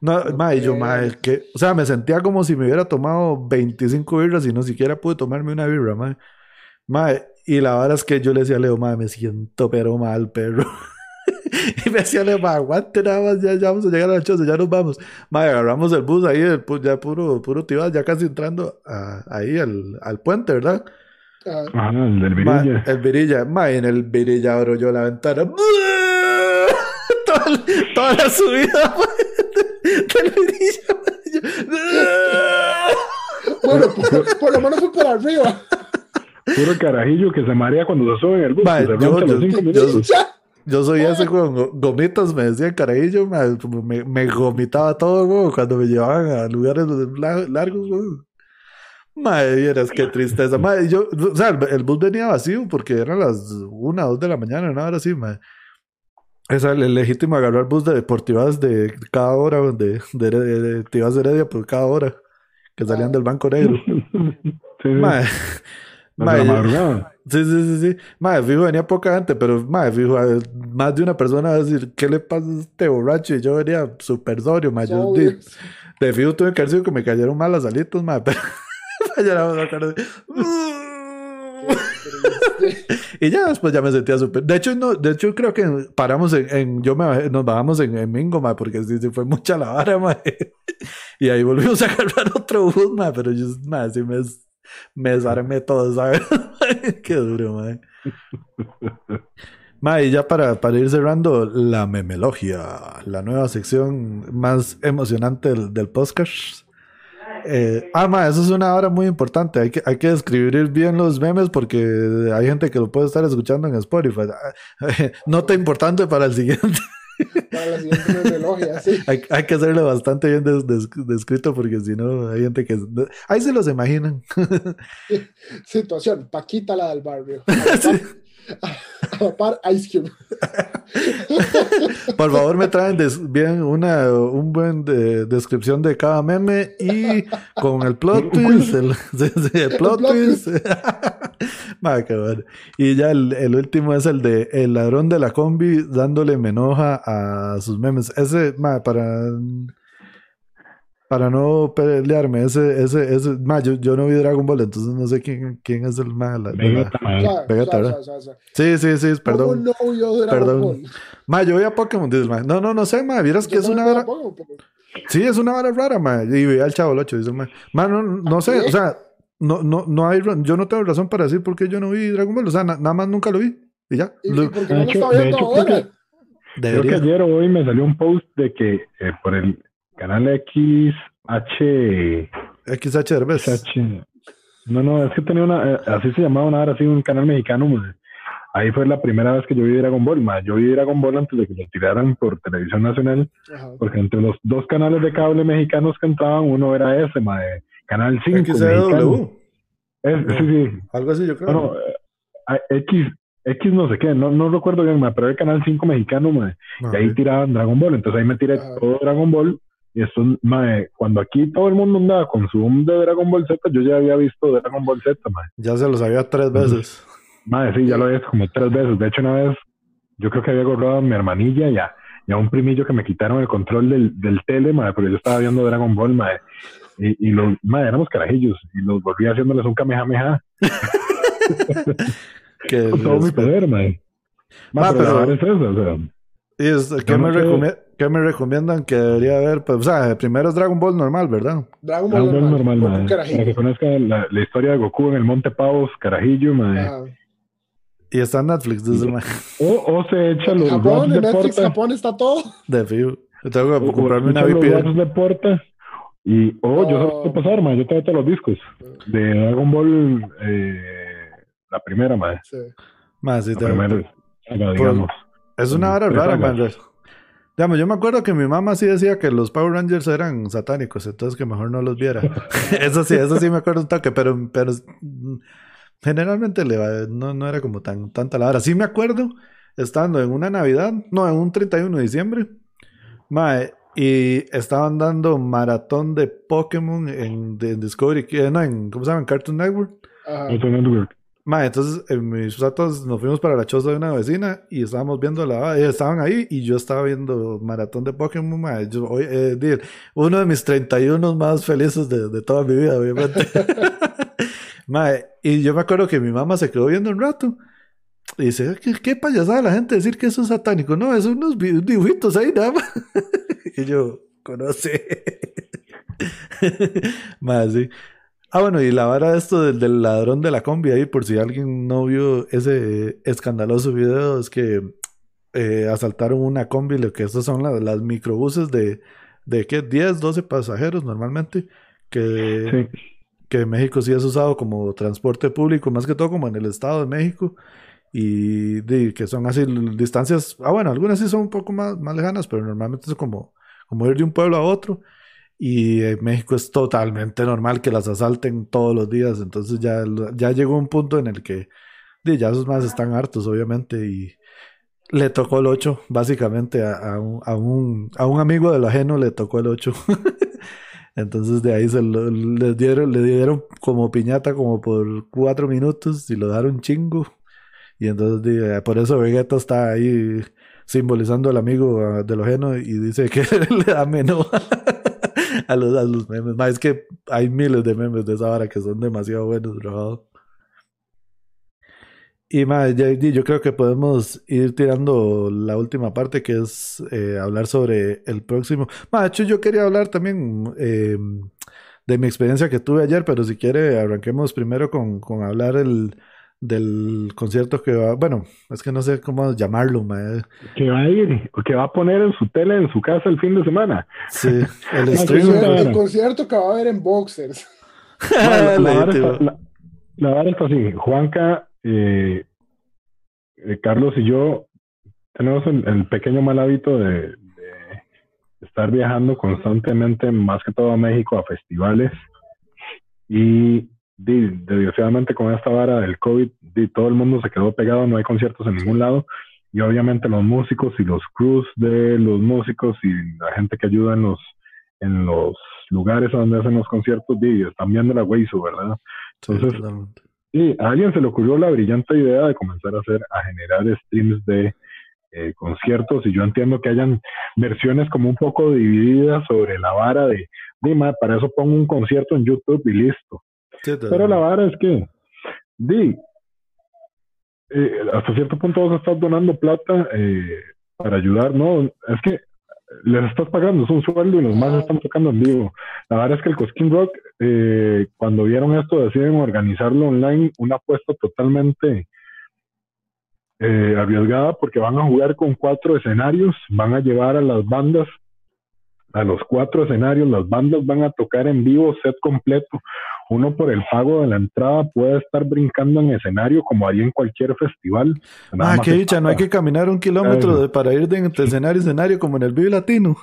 no, ma, y yo, ma, que, o sea, me sentía como si me hubiera tomado 25 birras y no siquiera pude tomarme una birra, ma. Ma, y la verdad es que yo le decía a Leo, ma, me siento pero mal, perro. y me decía, Leo, ma, aguante nada más, ya, ya vamos a llegar a la choza, ya nos vamos. Ma, agarramos el bus ahí, el, ya puro, puro tibas, ya casi entrando a, ahí al, al puente, ¿verdad? Ah, el del Virilla. el Virilla. Ma, en el Virilla abro yo la ventana. toda, toda, la subida del Virilla. bueno, por, por, lo menos fue para arriba. Puro carajillo que se marea cuando se sube en el bus. Ma, yo, yo, yo, soy ese con gomitas, me decían carajillo, me, me, gomitaba todo, cuando me llevaban a lugares largos, Madre, vieras qué tristeza. Madre, yo, o sea, el, bus venía vacío porque eran las una, dos de la mañana, una hora así, madre. Es el, legítimo agarrar bus de deportivas de cada hora, de, de, de, de Heredia por cada hora, que salían del Banco Negro. sí, madre, Mae, madrugada. Sí, sí, sí, sí. Madre, fijo, venía poca gente, pero madre, fijo, más de una persona va a decir, ¿qué le pasa a este borracho? Y yo venía súper sobrio, madre. Yo, de, de, fijo tuve que decir que me cayeron mal las alitas, madre. Pero y ya después ya me sentía súper. De hecho, no, de hecho creo que paramos en, yo me nos bajamos en, en Mingo, madre, porque sí, sí, fue mucha la vara, madre. Y ahí volvimos a agarrar otro bus, madre, pero yo, madre, sí me me desarmé todo, ¿sabes? Qué duro, mae. Mae, y ya para, para ir cerrando, la memelogia, la nueva sección más emocionante del, podcast. Eh, ah, ma, eso es una hora muy importante. Hay que, hay que escribir bien los memes porque hay gente que lo puede estar escuchando en Spotify. Nota importante para el siguiente. Para la siguiente sí. hay, hay, que hacerlo bastante bien descrito porque si no hay gente que... Ahí se los imaginan. Situación, Paquita la del barrio. A par Ice Cube. Por favor, me traen bien una un buen de, descripción de cada meme y con el plot twist. El, el plot twist. Y ya el, el, último es el de el ladrón de la combi dándole menoja a sus memes. Ese, para para no pelearme, ese, ese, ese, ma, yo, yo, no vi Dragon Ball, entonces no sé quién, quién es el mal. Vegeta, Vegeta, Sí, sí, sí, perdón. No, yo Dragon perdón. Ball? Ma, yo voy a Pokémon, dices, ma. No, no, no sé, ma, vieras que es una vara. Sí, es una vara rara, ma. Y vi al chavo 8, dice, ma. Ma, no, no sé, o sea, no, no, no hay, yo no tengo razón para decir por qué yo no vi Dragon Ball, o sea, nada más nunca lo vi. Y ya. ¿Y, lo... por qué no lo está viendo ahora? Creo que ayer o hoy me salió un post de que eh, por el canal X H. XH Herbes. No, no, es que tenía una. Eh, así se llamaba una hora, así, un canal mexicano. Ahí fue la primera vez que yo vi Dragon Ball. Yo vi Dragon Ball antes de que lo tiraran por televisión nacional. Porque entre los dos canales de cable mexicanos que entraban, uno era ese, ma, Canal 5. XW. Es, sí, sí. Algo así, yo creo. No, eh, X, X no sé qué, no, no recuerdo bien, ma, pero el Canal 5 mexicano, ma, y ahí tiraban Dragon Ball. Entonces ahí me tiré todo Dragon Ball y esto, mae, cuando aquí todo el mundo andaba con su boom de Dragon Ball Z, yo ya había visto Dragon Ball Z, mae. Ya se los había tres veces. Mae, sí, ya lo había como tres veces. De hecho, una vez, yo creo que había gorrado a mi hermanilla y a, y a un primillo que me quitaron el control del, del tele, mae, porque yo estaba viendo Dragon Ball, mae. Y, y los, mae, éramos carajillos y los volví haciéndoles un kamehameha. que con todo mi poder, mae. Mae, pero, es eso, o sea. ¿Y es, ¿qué, me ¿Qué me recomiendan que debería ver? Pues, o sea, primero es Dragon Ball normal, ¿verdad? Dragon Ball, Dragon Ball normal, normal para que conozcan la, la, historia de Goku en el Monte Pavos, Carajillo, madre. Y está en Netflix, desde el o, o se echa los Japón, en Netflix, porta. Japón está todo. De fiu. Tengo que comprarme una VPN. de puerta. Y, oh, oh. yo sé qué pasar, man. Yo tengo todos los discos de Dragon Ball, eh, la primera, madre. Sí. Más, sí, la primera, digamos. Es una hora rara, man. Digamos, yo me acuerdo que mi mamá sí decía que los Power Rangers eran satánicos, entonces que mejor no los viera. eso sí, eso sí me acuerdo un toque, pero, pero mm, generalmente le, no, no era como tan tanta la hora. Sí me acuerdo estando en una Navidad, no, en un 31 de diciembre, mae, y estaban dando maratón de Pokémon en, Discovery, no, en, ¿cómo se llama? En Cartoon Network. Cartoon Network. Ma, entonces en mis ratos nos fuimos para la choza de una vecina y estábamos viendo la... estaban ahí y yo estaba viendo maratón de Pokémon, ma. Yo, hoy, eh, uno de mis 31 más felices de, de toda mi vida, obviamente. ma, y yo me acuerdo que mi mamá se quedó viendo un rato. Y dice, ¿qué, qué payasada la gente decir que eso es satánico? No, es unos dibujitos ahí nada más. y yo, conoce. más, sí. Ah, bueno, y la vara de esto del, del, ladrón de la combi ahí, por si alguien no vio ese escandaloso video, es que eh, asaltaron una combi, lo que estas son las, las microbuses de, de ¿qué? 10, 12 pasajeros normalmente, que, que en México sí es usado como transporte público, más que todo como en el Estado de México, y que son así distancias, ah, bueno, algunas sí son un poco más, más lejanas, pero normalmente es como, como ir de un pueblo a otro. Y en México es totalmente normal que las asalten todos los días. Entonces ya, ya llegó un punto en el que ya esos más están hartos, obviamente. Y le tocó el 8, básicamente, a, a, un, a, un, a un amigo del ajeno le tocó el 8. Entonces de ahí se lo, dieron, le dieron como piñata como por cuatro minutos y lo daron chingo. Y entonces por eso Vegeta está ahí simbolizando al amigo ah, de lo ajeno y dice que le da menos a los, a los memes. es que hay miles de memes de esa hora que son demasiado buenos, bro. Y más, yo creo que podemos ir tirando la última parte que es eh, hablar sobre el próximo. hecho, yo quería hablar también em, de mi experiencia que tuve ayer, pero si quiere, arranquemos primero con, con hablar el, del concierto que va, bueno, es que no sé cómo llamarlo, que va a ir, que va a poner en su tele en su casa el fin de semana. Sí, el, el, concierto, que va a haber en Boxers. la, la, verdad está así, Juanca, eh, eh, Carlos y yo tenemos el, pequeño mal hábito de, estar viajando constantemente, más que todo a México, a festivales. Y desgraciadamente con esta vara del COVID, todo el mundo se quedó pegado, no hay conciertos en ningún lado. Y obviamente los músicos y los crews de los músicos y la gente que ayuda en los, en los lugares donde hacen los conciertos, están viendo la Weisu, ¿verdad? Entonces, sí, a alguien se le ocurrió la brillante idea de comenzar a hacer, a generar streams de eh, conciertos y yo entiendo que hayan versiones como un poco divididas sobre la vara de, Dima, para eso pongo un concierto en YouTube y listo. Pero la vara es que, di, eh, hasta cierto punto vos estás donando plata eh, para ayudar, ¿no? Es que les estás pagando, es un sueldo y los más están tocando en vivo. La verdad es que el Cosquín Rock, eh, cuando vieron esto, deciden organizarlo online, una apuesta totalmente arriesgada porque van a jugar con cuatro escenarios, van a llevar a las bandas a los cuatro escenarios, las bandas van a tocar en vivo set completo uno por el pago de la entrada puede estar brincando en escenario como haría en cualquier festival. ah, qué dicha, no hay que caminar un kilómetro para ir de escenario a escenario como en el Vive Latino.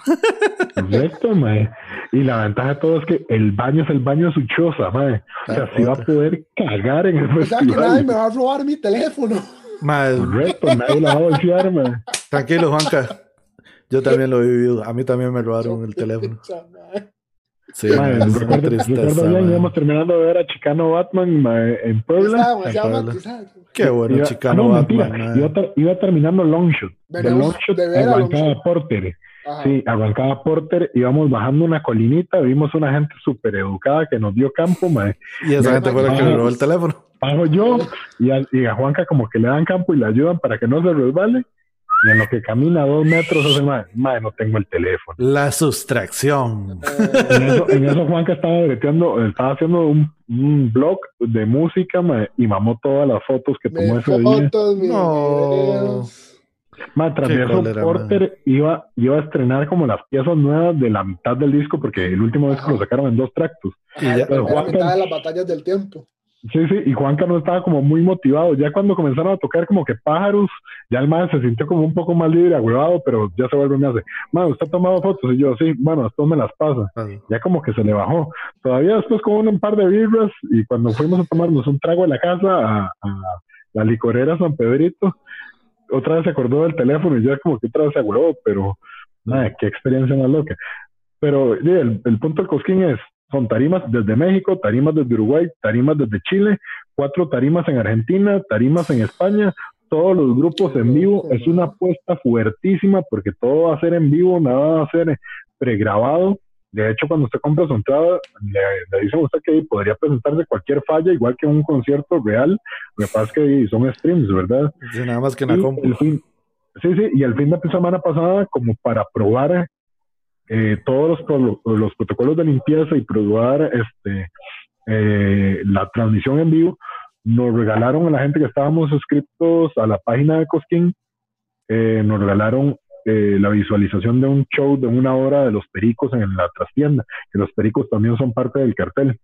Correcto, mae. Y la ventaja de todo es que el baño es el baño de su choza, mae. O sea, sí va a poder cagar en el festival. O sea, que nadie me va a robar mi teléfono. Mae. Correcto, nadie la va a bolsear, mae. Tranquilo, Juanca. Yo también lo he vivido. A mí también me robaron el teléfono. Sí, recuerdo, bien, íbamos terminando de ver a Chicano Batman en Puebla. Qué bueno, Chicano Batman. Iba, iba, terminando Longshot. De Longshot arrancaba Porter. Sí, arrancaba Porter, íbamos bajando una colinita, vimos una gente súper educada que nos dio campo, Y esa gente fue la que me robó el teléfono. Pago yo, y a, y a Juanca como que le dan campo y le ayudan para que no se resbale. Y en lo que camina dos metros hace más, madre, no tengo el teléfono. La sustracción. En eso, en eso Juanca estaba estaba haciendo un, un blog de música y mamó todas las fotos que tomó ese día. No. Ma, tras eso, Porter iba, iba a estrenar como las piezas nuevas de la mitad del disco, porque el último disco lo sacaron en dos tractos. Y ya, la mitad de las batallas del tiempo. Sí, sí, y Juanca no estaba como muy motivado. Ya cuando comenzaron a tocar como que pájaros, ya el man se sintió como un poco más libre, agüevado, pero ya se vuelve y me hace, man, ¿usted ha tomado fotos? Y yo, sí, bueno, esto me las pasa. Ya como que se le bajó. Todavía después con un par de birras y cuando fuimos a tomarnos un trago en la casa a, la licorera San Pedrito, otra vez se acordó del teléfono y ya como que otra vez se agüevó, pero, nada, qué experiencia más loca. Pero el, el punto del cosquín es, son tarimas desde México, tarimas desde Uruguay, tarimas desde Chile, cuatro tarimas en Argentina, tarimas en España, todos los grupos en vivo. Es una apuesta fuertísima porque todo va a ser en vivo, nada va a ser pregrabado. De hecho, cuando usted compra su entrada, le, dicen a usted que podría presentarse cualquier falla, igual que un concierto real. Lo que pasa es que son streams, ¿verdad? nada más que la compra. Sí, sí, y el fin de semana pasada, como para probar eh, todos los, los, protocolos de limpieza y probar este, eh, la transmisión en vivo, nos regalaron a la gente que estábamos suscritos a la página de Cosquín, eh, nos regalaron la visualización de un show de una hora de los pericos en la trastienda, que los pericos también son parte del cartel.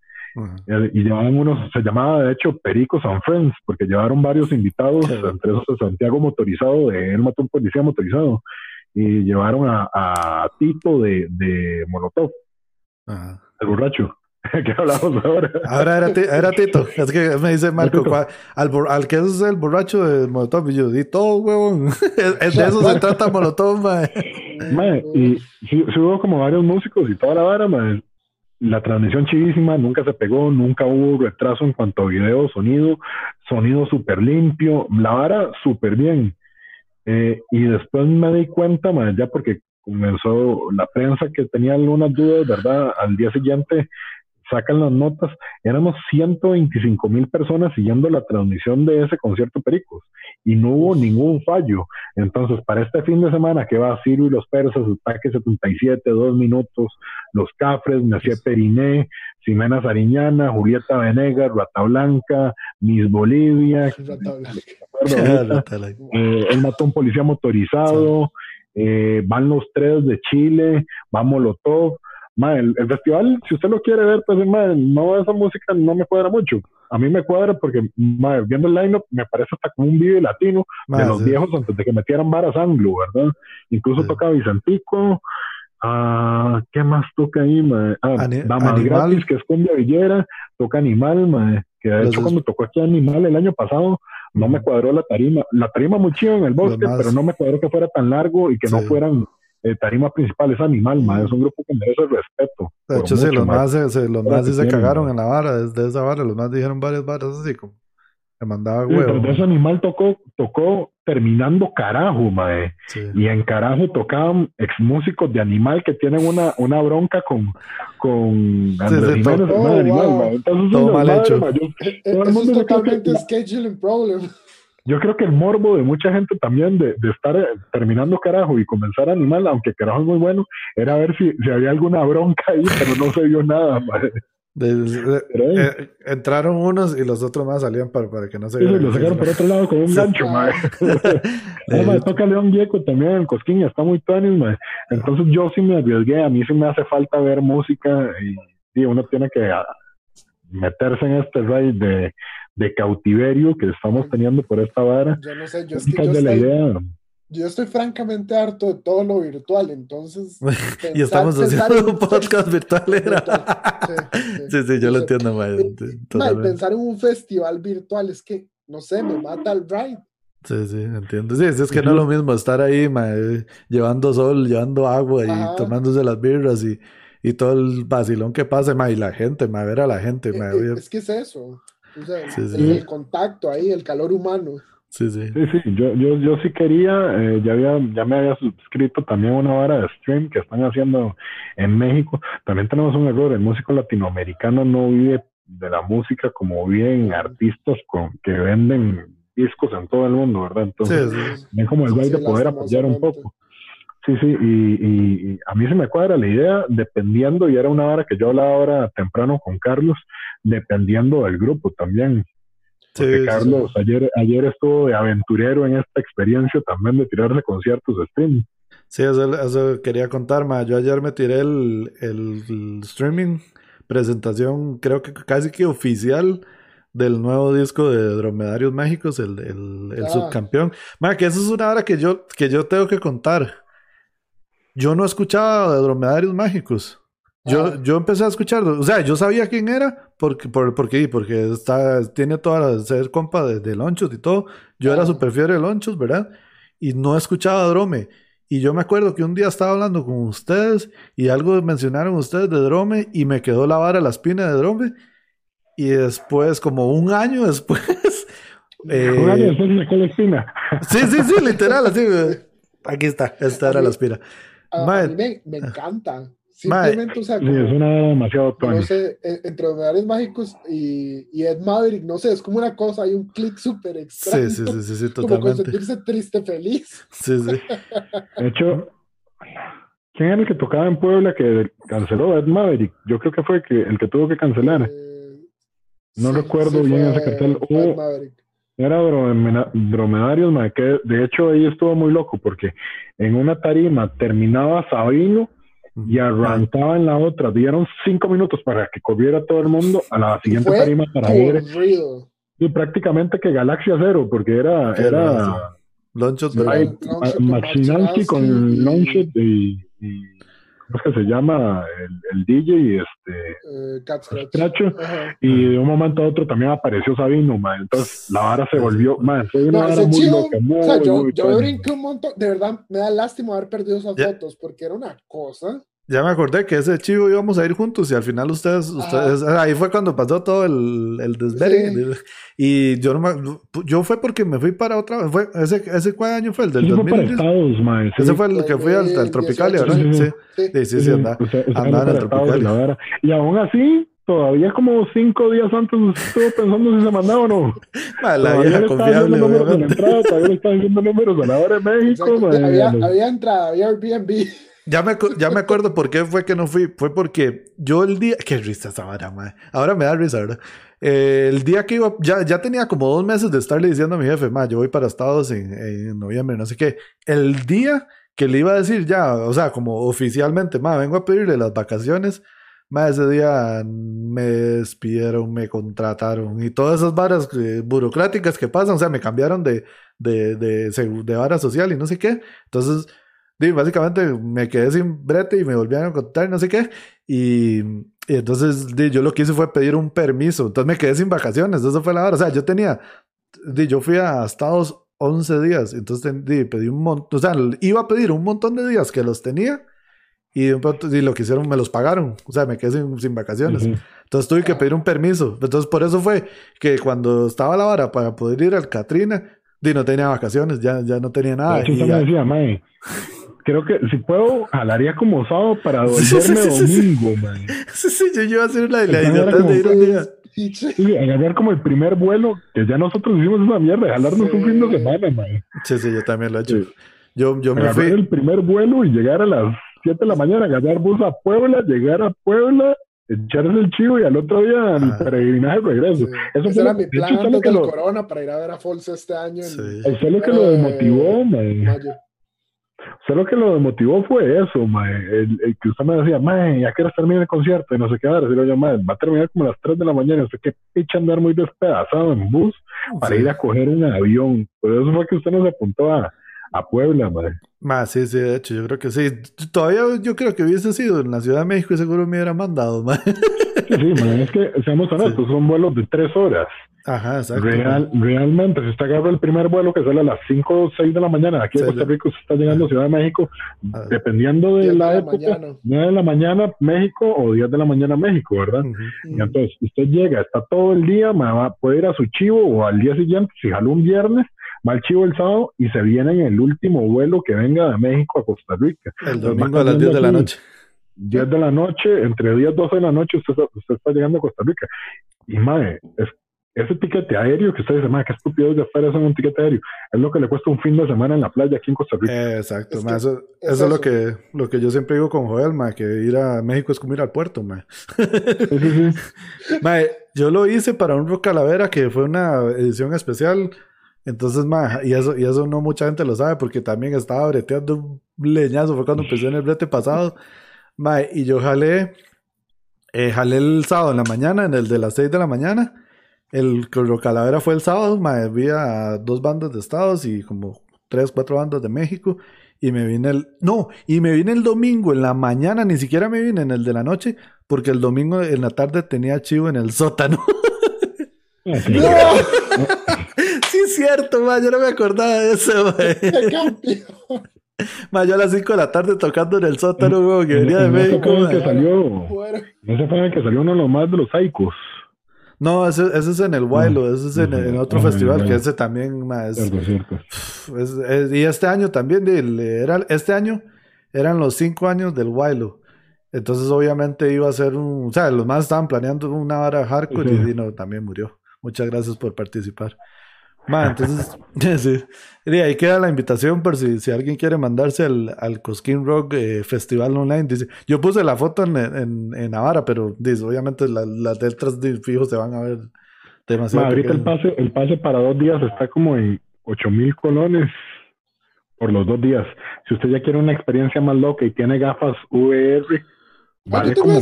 Y llevaban unos, se llamaba de hecho Pericos and Friends, porque llevaron varios invitados, entre esos Santiago Motorizado, de él mató un policía motorizado y llevaron a, Tito de, de Molotov, el borracho. ¿Qué hablamos ahora? Ahora era, era, Tito. Es que me dice Marco, al, al, que es el borracho de Molotov. Y yo, di todo, huevón. Es, de eso se trata Molotov, mae. y si hubo como varios músicos y toda la vara, mae. la transmisión chivísima, nunca se pegó, nunca hubo retraso en cuanto a video, sonido, sonido súper limpio, la vara súper bien. Eh, y después me di cuenta, ya porque comenzó la prensa que tenía algunas dudas, ¿verdad? Al día siguiente sacan las notas, éramos 125 mil personas siguiendo la transmisión de ese concierto Pericos y no hubo ningún fallo. Entonces, para este fin de semana que va Ciro y los persas, ataque 77, dos minutos, los Cafres, Messier Periné, Ximena Sariñana, Julieta Venegas, Rata Blanca, Miss Bolivia, eh, él mató a un policía motorizado, eh, van los tres de Chile, vamos Molotov, el, festival, si usted lo quiere ver, pues no, esa música no me cuadra mucho. A mí me cuadra porque viendo el line me parece hasta como un video latino de los viejos antes de que metieran varas anglo, ¿verdad? Incluso toca Vicentico. Ah, ¿Qué más toca ahí, madre? Ah, Damas Gratis, que es cumbia villera, toca Animal, que de hecho cuando tocó aquí Animal el año pasado, no me cuadró la tarima. La tarima muy chido en el bosque, pero no me cuadró que fuera tan largo y que no fueran eh, tarima principal es Animal, ma, es un grupo que merece respeto. De hecho, sí, los más, se, los más se cagaron en la vara, desde esa vara, los más dijeron varias varas así como que mandaba huevo. Sí, ese Animal tocó, tocó terminando carajo, mae. Y en carajo tocaban ex músicos de Animal que tienen una, una bronca con, con Andrés sí, Jiménez, oh, Animal, wow. Entonces, todo mal hecho. Eso es totalmente scheduling problem. Yo creo que el morbo de mucha gente también de, de estar eh, terminando carajo y comenzar animal, aunque carajo es muy bueno, era ver si, si había alguna bronca ahí, pero no se vio nada. Madre. eh, entraron unos y los otros más salían para, para que no se vieran. Sí, lo sacaron por otro lado con un gancho, madre. no, toca León Gieco también, el Cosquín, está muy tuanis, madre. Entonces yo sí me arriesgué, a mí sí me hace falta ver música y, y uno tiene que ah, meterse en este raid de de cautiverio que estamos teniendo por esta vara. Yo no sé, yo, es que yo, estoy, yo estoy francamente harto de todo lo virtual, entonces... y estamos haciendo un podcast virtual, Sí, sí, yo lo entiendo, Pensar en un festival virtual es que, no sé, me mata el ride. Sí, sí, entiendo. Sí, es que no es lo mismo estar ahí llevando sol, llevando agua y tomándose las birras y, y todo el vacilón que pase, ma, y la gente, ma, ver a la gente. Eh, eh, es que es eso. El, contacto ahí, el calor humano. Sí, sí. Sí, sí, yo, yo, yo sí quería, eh, ya, había, ya me había suscrito también una hora de stream que están haciendo en México. También tenemos un error, el músico latinoamericano no vive de la música como viven artistas con, que venden discos en todo el mundo, ¿verdad? Entonces, sí, como el sí, de poder apoyar un poco. Sí, sí, y, y, a mí se me cuadra la idea, dependiendo, y era una hora que yo hablaba ahora temprano con Carlos, dependiendo del grupo también. Porque Carlos ayer, ayer estuvo de aventurero en esta experiencia también de tirarse conciertos de streaming. Sí, eso, quería contar, ma. Yo ayer me tiré el, el, streaming, presentación creo que casi que oficial del nuevo disco de Dromedarios Méxicos, el, el, el ah. subcampeón. Ma, que eso es una hora que yo, que yo tengo que contar. Yo no escuchaba de dromedarios mágicos. Yo, ah. yo empecé a escucharlo. O sea, yo sabía quién era porque, por, porque, porque está, tiene toda la ser compa de, de Lonchos y todo. Yo era ah. super fiel de Lonchos, ¿verdad? Y no escuchaba Drome. Y yo me acuerdo que un día estaba hablando con ustedes y algo mencionaron ustedes de Drome y me quedó la vara la espina de Drome. Y después, como un año después. Eh, un año después me quedó la espina. Sí, sí, sí, literal, así. Aquí está, esta era la espina a, mí me, me encanta. Simplemente, o sea, es una demasiado No sé, e, entre Hogares Mágicos y, y, Ed Maverick, no sé, es como una cosa, hay un clic súper extraño. Sí, sí, sí, sí, totalmente. Como sentirse triste, feliz. Sí, sí. De hecho, ¿quién era el que tocaba en Puebla que canceló Ed Maverick? Yo creo que fue que, el que tuvo que cancelar. Eh, no recuerdo bien ese cartel. Ed Maverick. Era dromedarios, que de hecho ahí estuvo muy loco porque en una tarima terminaba Sabino y arrancaba en la otra. Dieron cinco minutos para que corriera todo el mundo a la siguiente tarima para ver. Y prácticamente que Galaxia Cero, porque era. era Machinanski con Lonchot y ¿cómo es que se llama? El, el DJ, este, uh, y de un momento a otro también apareció Sabino, man. entonces la vara se volvió, fue una vara muy loca, muy, o sea, yo, muy yo brinqué un montón, de verdad me da lástima haber perdido esas fotos, porque era una cosa. Ya me acordé que ese chivo íbamos a ir juntos y al final ustedes, ustedes ahí fue cuando pasó todo el, el Y yo no yo fue porque me fui para otra fue ese ese cuál año fue el del 2000. Ese fue el que fui al, al Tropical, ¿verdad? Sí, sí, sí, sí, anda, andaba en el Tropical. Y aún así todavía como cinco días antes estuvo pensando si se mandaba o no. la vieja confiable, obviamente. todavía le están haciendo números a la hora de México. había, había entrada, había Airbnb. Ya me, ya me acuerdo por qué fue que no fui. Fue porque yo el día. Qué risa esa vara, madre. Ahora me da risa, ¿verdad? Eh, el día que iba. Ya, ya tenía como dos meses de estarle diciendo a mi jefe, ma, yo voy para Estados en, en noviembre, no sé qué. El día que le iba a decir ya, o sea, como oficialmente, ma, vengo a pedirle las vacaciones. Ma, ese día me despidieron, me contrataron y todas esas varas eh, burocráticas que pasan, o sea, me cambiaron de, de, de, de vara social y no sé qué. Entonces básicamente me quedé sin brete y me volvieron a contar no sé qué. Y, entonces yo lo que hice fue pedir un permiso. Entonces me quedé sin vacaciones. Eso fue la hora. O sea, yo tenía, yo fui a Estados 11 días. Entonces pedí un montón, o sea, iba a pedir un montón de días que los tenía. Y, lo que hicieron, me los pagaron. O sea, me quedé sin, vacaciones. Entonces tuve que pedir un permiso. Entonces por eso fue que cuando estaba la hora para poder ir al Katrina, di, no tenía vacaciones, ya, ya no tenía nada. Y ya... decía, creo que si puedo, jalaría como sábado para volverme domingo, man. Sí, sí, yo iba a hacer la, la idiota de ir un día. Sí, agarrar como el primer vuelo, que ya nosotros hicimos esa mierda, jalarnos un fin de semana, man. Sí, sí, yo también lo he hecho. Yo, yo me fui. el primer vuelo y llegar a las 7 de la mañana, agarrar bus a Puebla, llegar a Puebla, echarse el chivo y al otro día el peregrinaje regreso. Eso Ese era mi plan antes del lo... corona para ir a ver a Fols este año. Eso es lo que lo desmotivó, man. O sea, lo que lo motivó fue eso, mae. El, que usted me decía, mae, ya quiero terminar el concierto y no sé qué, ahora decirle yo, mae, va a terminar como a las 3 de la mañana, usted qué picha andar muy despedazado en bus para ir a coger un avión. Por eso fue que usted nos apuntó a, a Puebla, mae. Más, sí, sí, de hecho, yo creo que sí. Todavía yo creo que hubiese sido en la Ciudad de México y seguro me hubiera mandado, mae. Sí, es que, seamos honestos, son vuelos de 3 horas. Ajá, exacto. Real, realmente, si usted agarra el primer vuelo que sale a las 5 o 6 de la mañana, aquí en Costa Rica, usted está llegando a Ciudad de México, ah. dependiendo de la, época, 9 de la mañana México o 10 de la mañana México, ¿verdad? Y entonces, usted llega, está todo el día, va, puede ir a su chivo o al día siguiente, si jala un viernes, va al chivo el sábado y se viene en el último vuelo que venga de México a Costa Rica. El domingo a las 10 de la noche. 10 de la noche, entre 10 y 12 de la noche, usted, usted está llegando a Costa Rica. Y madre, es ese tiquete aéreo que usted dice, madre, qué estúpido de hacer eso en un tiquete aéreo. Es lo que le cuesta un fin de semana en la playa aquí en Costa Rica. exacto, eso, es, lo que, lo que yo siempre digo con Joel, ma, que ir a México es como ir al puerto, ma. yo lo hice para un Rock Calavera que fue una edición especial. Entonces, ma, y eso, y eso no mucha gente lo sabe porque también estaba breteando un leñazo. Fue cuando empecé en el brete pasado. Ma, y yo jalé, eh, jalé el sábado en la mañana, en el de las 6 de la mañana. El Calavera fue el sábado, me había dos bandas de Estados y como tres, cuatro bandas de México. Y me vine el. No, y me vine el domingo en la mañana, ni siquiera me vine en el de la noche, porque el domingo en la tarde tenía chivo en el sótano. ¡No! sí, es cierto, ma, yo no me acordaba de eso, ma. yo a las 5 de la tarde tocando en el sótano, que venía de México. No se fue el que salió uno de los más de los Saicos. No, ese, ese, es en el Wilo, ese es en, otro festival, que ese también más. y este año también, era, este año eran los cinco años del Wilo. Entonces, obviamente, iba a ser un. O sea, los más estaban planeando una hora hardcore y Dino también murió. Muchas gracias por participar. Ma, entonces, sí. ahí queda la invitación por si, si alguien quiere mandarse al, al Cosquín Rock eh, Festival Online. Dice, yo puse la foto en, en, en Navarra, pero dice, obviamente las la letras de fijo se van a ver demasiado. ahorita el pase, el pase para dos días está como en 8 mil colones por los dos días. Si usted ya quiere una experiencia más loca y tiene gafas VR, vale como,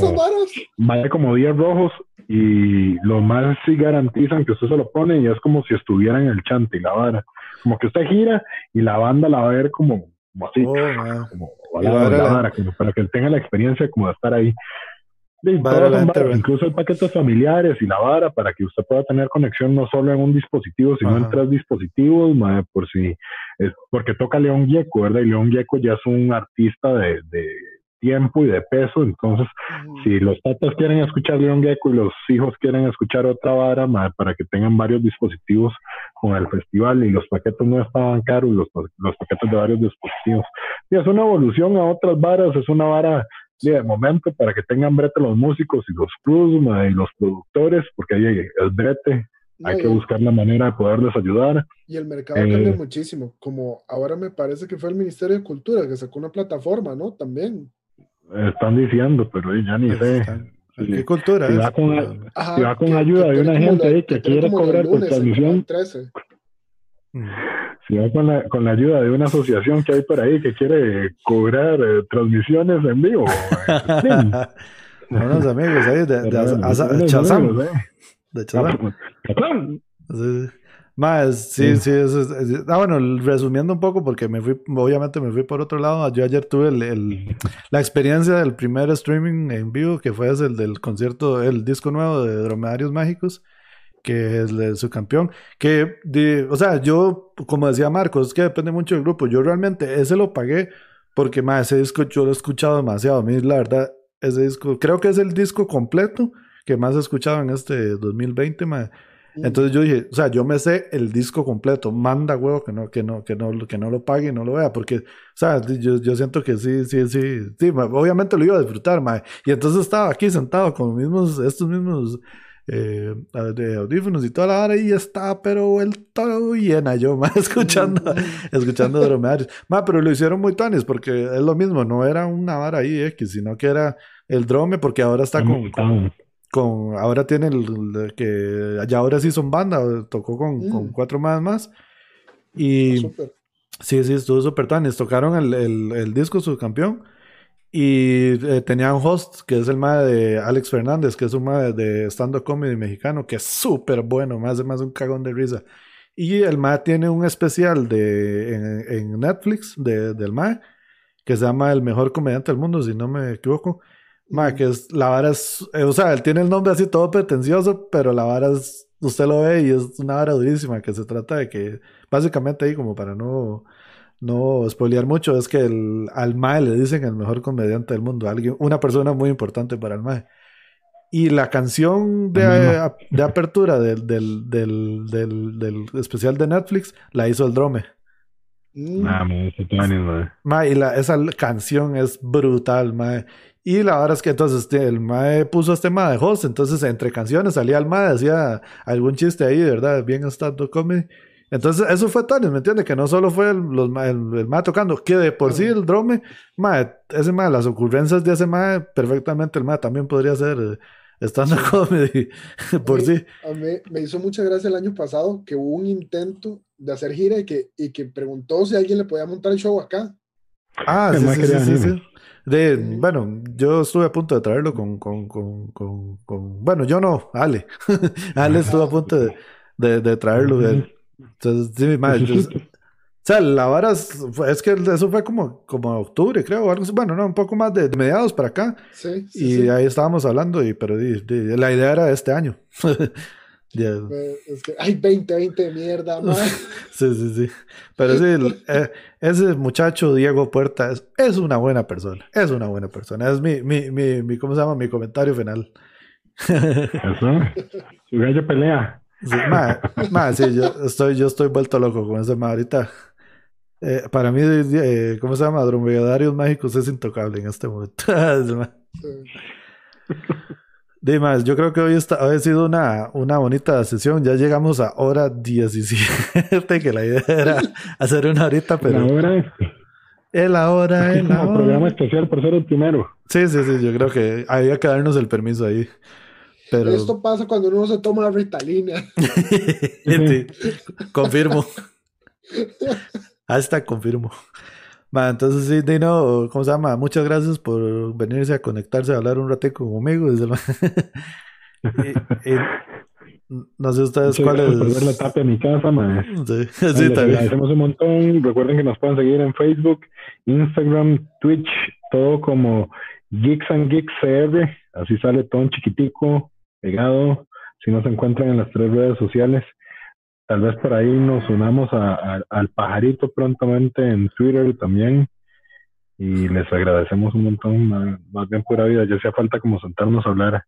vale como 10 rojos y los más sí garantizan que usted se lo pone y es como si estuviera en el chante y la vara. Como que usted gira y la banda la va a ver como, así, oh, como, para que tenga la experiencia como de estar ahí. incluso el paquete familiares y la vara para que usted pueda tener conexión no solo en un dispositivo, sino en tres dispositivos, por si, es, porque toca León Gieco, ¿verdad? Y León Gieco ya es un artista de, de tiempo y de peso. Entonces, si los tatas quieren escuchar León Gecko y los hijos quieren escuchar otra vara, para que tengan varios dispositivos con el festival y los paquetes no estaban caros, los, los paquetes de varios dispositivos. Y es una evolución a otras varas, es una vara de momento para que tengan brete los músicos y los crews y los productores, porque ahí el brete hay que buscar la manera de poderles ayudar. Y el mercado cambia eh, muchísimo, como ahora me parece que fue el Ministerio de Cultura que sacó una plataforma, ¿no? También. Están diciendo, pero ya ni sé. ¿Qué cultura si Va con, va con ayuda de una gente ahí que, quiere cobrar por transmisión. Mm. Si va con la, con la ayuda de una asociación que hay por ahí que quiere cobrar eh, transmisiones en vivo. Unos amigos ahí de, de, de, de de hecho, Más, sí, sí, ah, bueno, resumiendo un poco, porque me fui, obviamente me fui por otro lado. Yo ayer tuve el, la experiencia del primer streaming en vivo, que fue el del concierto, el disco nuevo de Dromedarios Mágicos, que es el, su campeón. Que, o sea, yo, como decía Marcos, es que depende mucho del grupo. Yo realmente ese lo pagué porque, más, ese disco yo lo he escuchado demasiado. A mí, la verdad, ese disco, creo que es el disco completo que más he escuchado en este 2020, mm. Entonces yo dije, o sea, yo me sé el disco completo, manda huevo que no, que no, que no, que no lo pague y no lo vea, porque, o sea, yo, yo siento que sí, sí, sí, sí, obviamente lo iba a disfrutar, ma. Y entonces estaba aquí sentado con mismos, estos mismos eh, de audífonos y toda la hora y estaba pero vuelto llena yo, más escuchando, mm. escuchando dromedarios. Ma, pero lo hicieron muy tanis porque es lo mismo, no era una vara ahí X, sino que era el drome porque ahora está con con ahora tiene el, que ya ahora sí son banda, tocó con, con mm. cuatro más más. Y sí, sí, estuvo súper tanis. Tocaron el, el, el, disco subcampeón. Y eh, tenían host, que es el más de Alex Fernández, que es un más de stand-up comedy mexicano, que es súper bueno, más de más un cagón de risa. Y el MAE tiene un especial de, en, en Netflix de, del MAE, que se llama El mejor comediante del mundo, si no me equivoco. Ma, que es, la vara es, eh, o sea, él tiene el nombre así todo pretencioso, pero la vara es, usted lo ve y es una vara durísima, que se trata de que, básicamente ahí como para no, no spoilear mucho, es que el, al Mae le dicen el mejor comediante del mundo, alguien, una persona muy importante para el Mae. Y la canción de, de apertura del, del, del, del, especial de Netflix la hizo el Drome. Mm. Ah, ma, y la, esa canción es brutal, mae. Y la verdad es que entonces este, el Mae puso este Mae de host, entonces entre canciones salía el Mae, decía algún chiste ahí, ¿verdad? Bien estando comedy. Entonces eso fue tan, ¿me entiendes? Que no solo fue el, los, el, Mae tocando, que de por sí el drome, Mae, ese Mae, las ocurrencias de ese Mae, perfectamente el Mae también podría ser eh, estando comedy por sí. A mí me hizo mucha gracia el año pasado que hubo un intento de hacer gira y que, y que preguntó si alguien le podía montar el show acá. Ah, sí, sí, sí, sí, De, bueno, yo estuve a punto de traerlo con, con, con, con, bueno, yo no, Ale. Ale estuvo a punto de, de, de traerlo. Entonces, sí, madre, o sea, la vara es, es, que eso fue como, como octubre, creo, algo así. Bueno, no, un poco más de, mediados para acá. Sí, y ahí estábamos hablando, y, pero la idea era este año. Es que hay 20, 20 de mierda, man. sí, sí, sí. Pero sí, eh, ese muchacho Diego Puerta es, es, una buena persona. Es una buena persona. Es mi, mi, mi, mi ¿cómo se llama? Mi comentario final. Eso. Su gallo pelea. Sí, ma, sí, yo estoy, yo estoy vuelto loco con ese ma ahorita. Eh, para mí, eh, ¿cómo se llama? Dromedarios mágicos es intocable en este momento. Dimas, yo creo que hoy está, ha sido una, una bonita sesión. Ya llegamos a hora 17, que la idea era hacer una horita, pero. La hora es la hora, es la hora. programa especial por ser el primero. Sí, sí, sí, yo creo que había que darnos el permiso ahí. Pero... Esto pasa cuando uno se toma la Ritalina. sí, confirmo. Hasta confirmo entonces sí, Dino, ¿cómo se llama? Muchas gracias por venirse a conectarse a hablar un ratito conmigo. no sé ustedes cuál es. Por ver la tapa en mi casa, ma. Sí, sí, Les agradecemos un montón. Recuerden que nos pueden seguir en Facebook, Instagram, Twitch, todo como Geeks and Geeks CR. Así sale todo en chiquitico, pegado. Si nos encuentran en las tres redes sociales. Tal vez por ahí nos unamos a, al pajarito prontamente en Twitter también. y les agradecemos un montón, más, bien pura vida, ya hacía falta como sentarnos a hablar,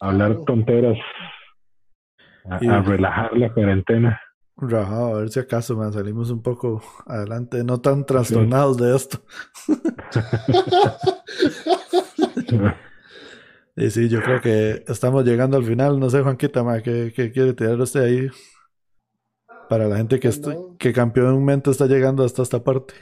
a hablar tonteras, a, relajar la cuarentena. Rajado, a ver si acaso man, salimos un poco adelante, no tan trastornados de esto. y sí, yo creo que estamos llegando al final. No sé, Juanquita, ma, ¿qué, ¿qué, quiere tirar usted ahí? Para la gente que, pues que campeonmente está llegando hasta esta parte.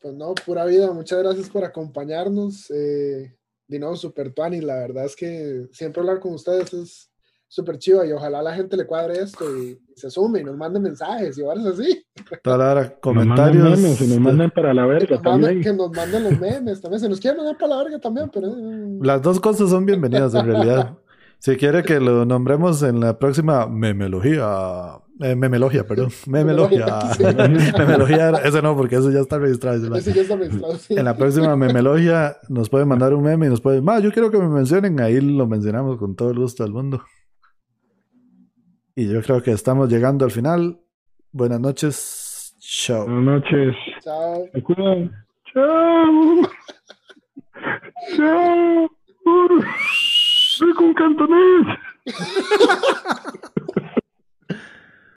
Pues no, pura vida, muchas gracias por acompañarnos. Eh, de nuevo, super y la verdad es que siempre hablar con ustedes es súper chido y ojalá la gente le cuadre esto y, se sume y nos mande mensajes y ahora así. Toda comentarios. Nos memes, nos manden para la verga que también. que nos manden los memes también. Se nos quieren mandar para la verga también, pero. Las dos cosas son bienvenidas en realidad. Si quiere que lo nombremos en la próxima memelogía. Eh, memelogía, perdón. Memelogía. memelogía. Ese no, porque eso ya está registrado. Ese ya está registrado, sí. En la próxima memelogía nos pueden mandar un meme y nos pueden. Ma, yo quiero que me mencionen. Ahí lo mencionamos con todo el gusto del mundo. Y yo creo que estamos llegando al final. Buenas noches. Chao. Buenas noches. Chao. Chao. Chao. Soy con cantonés.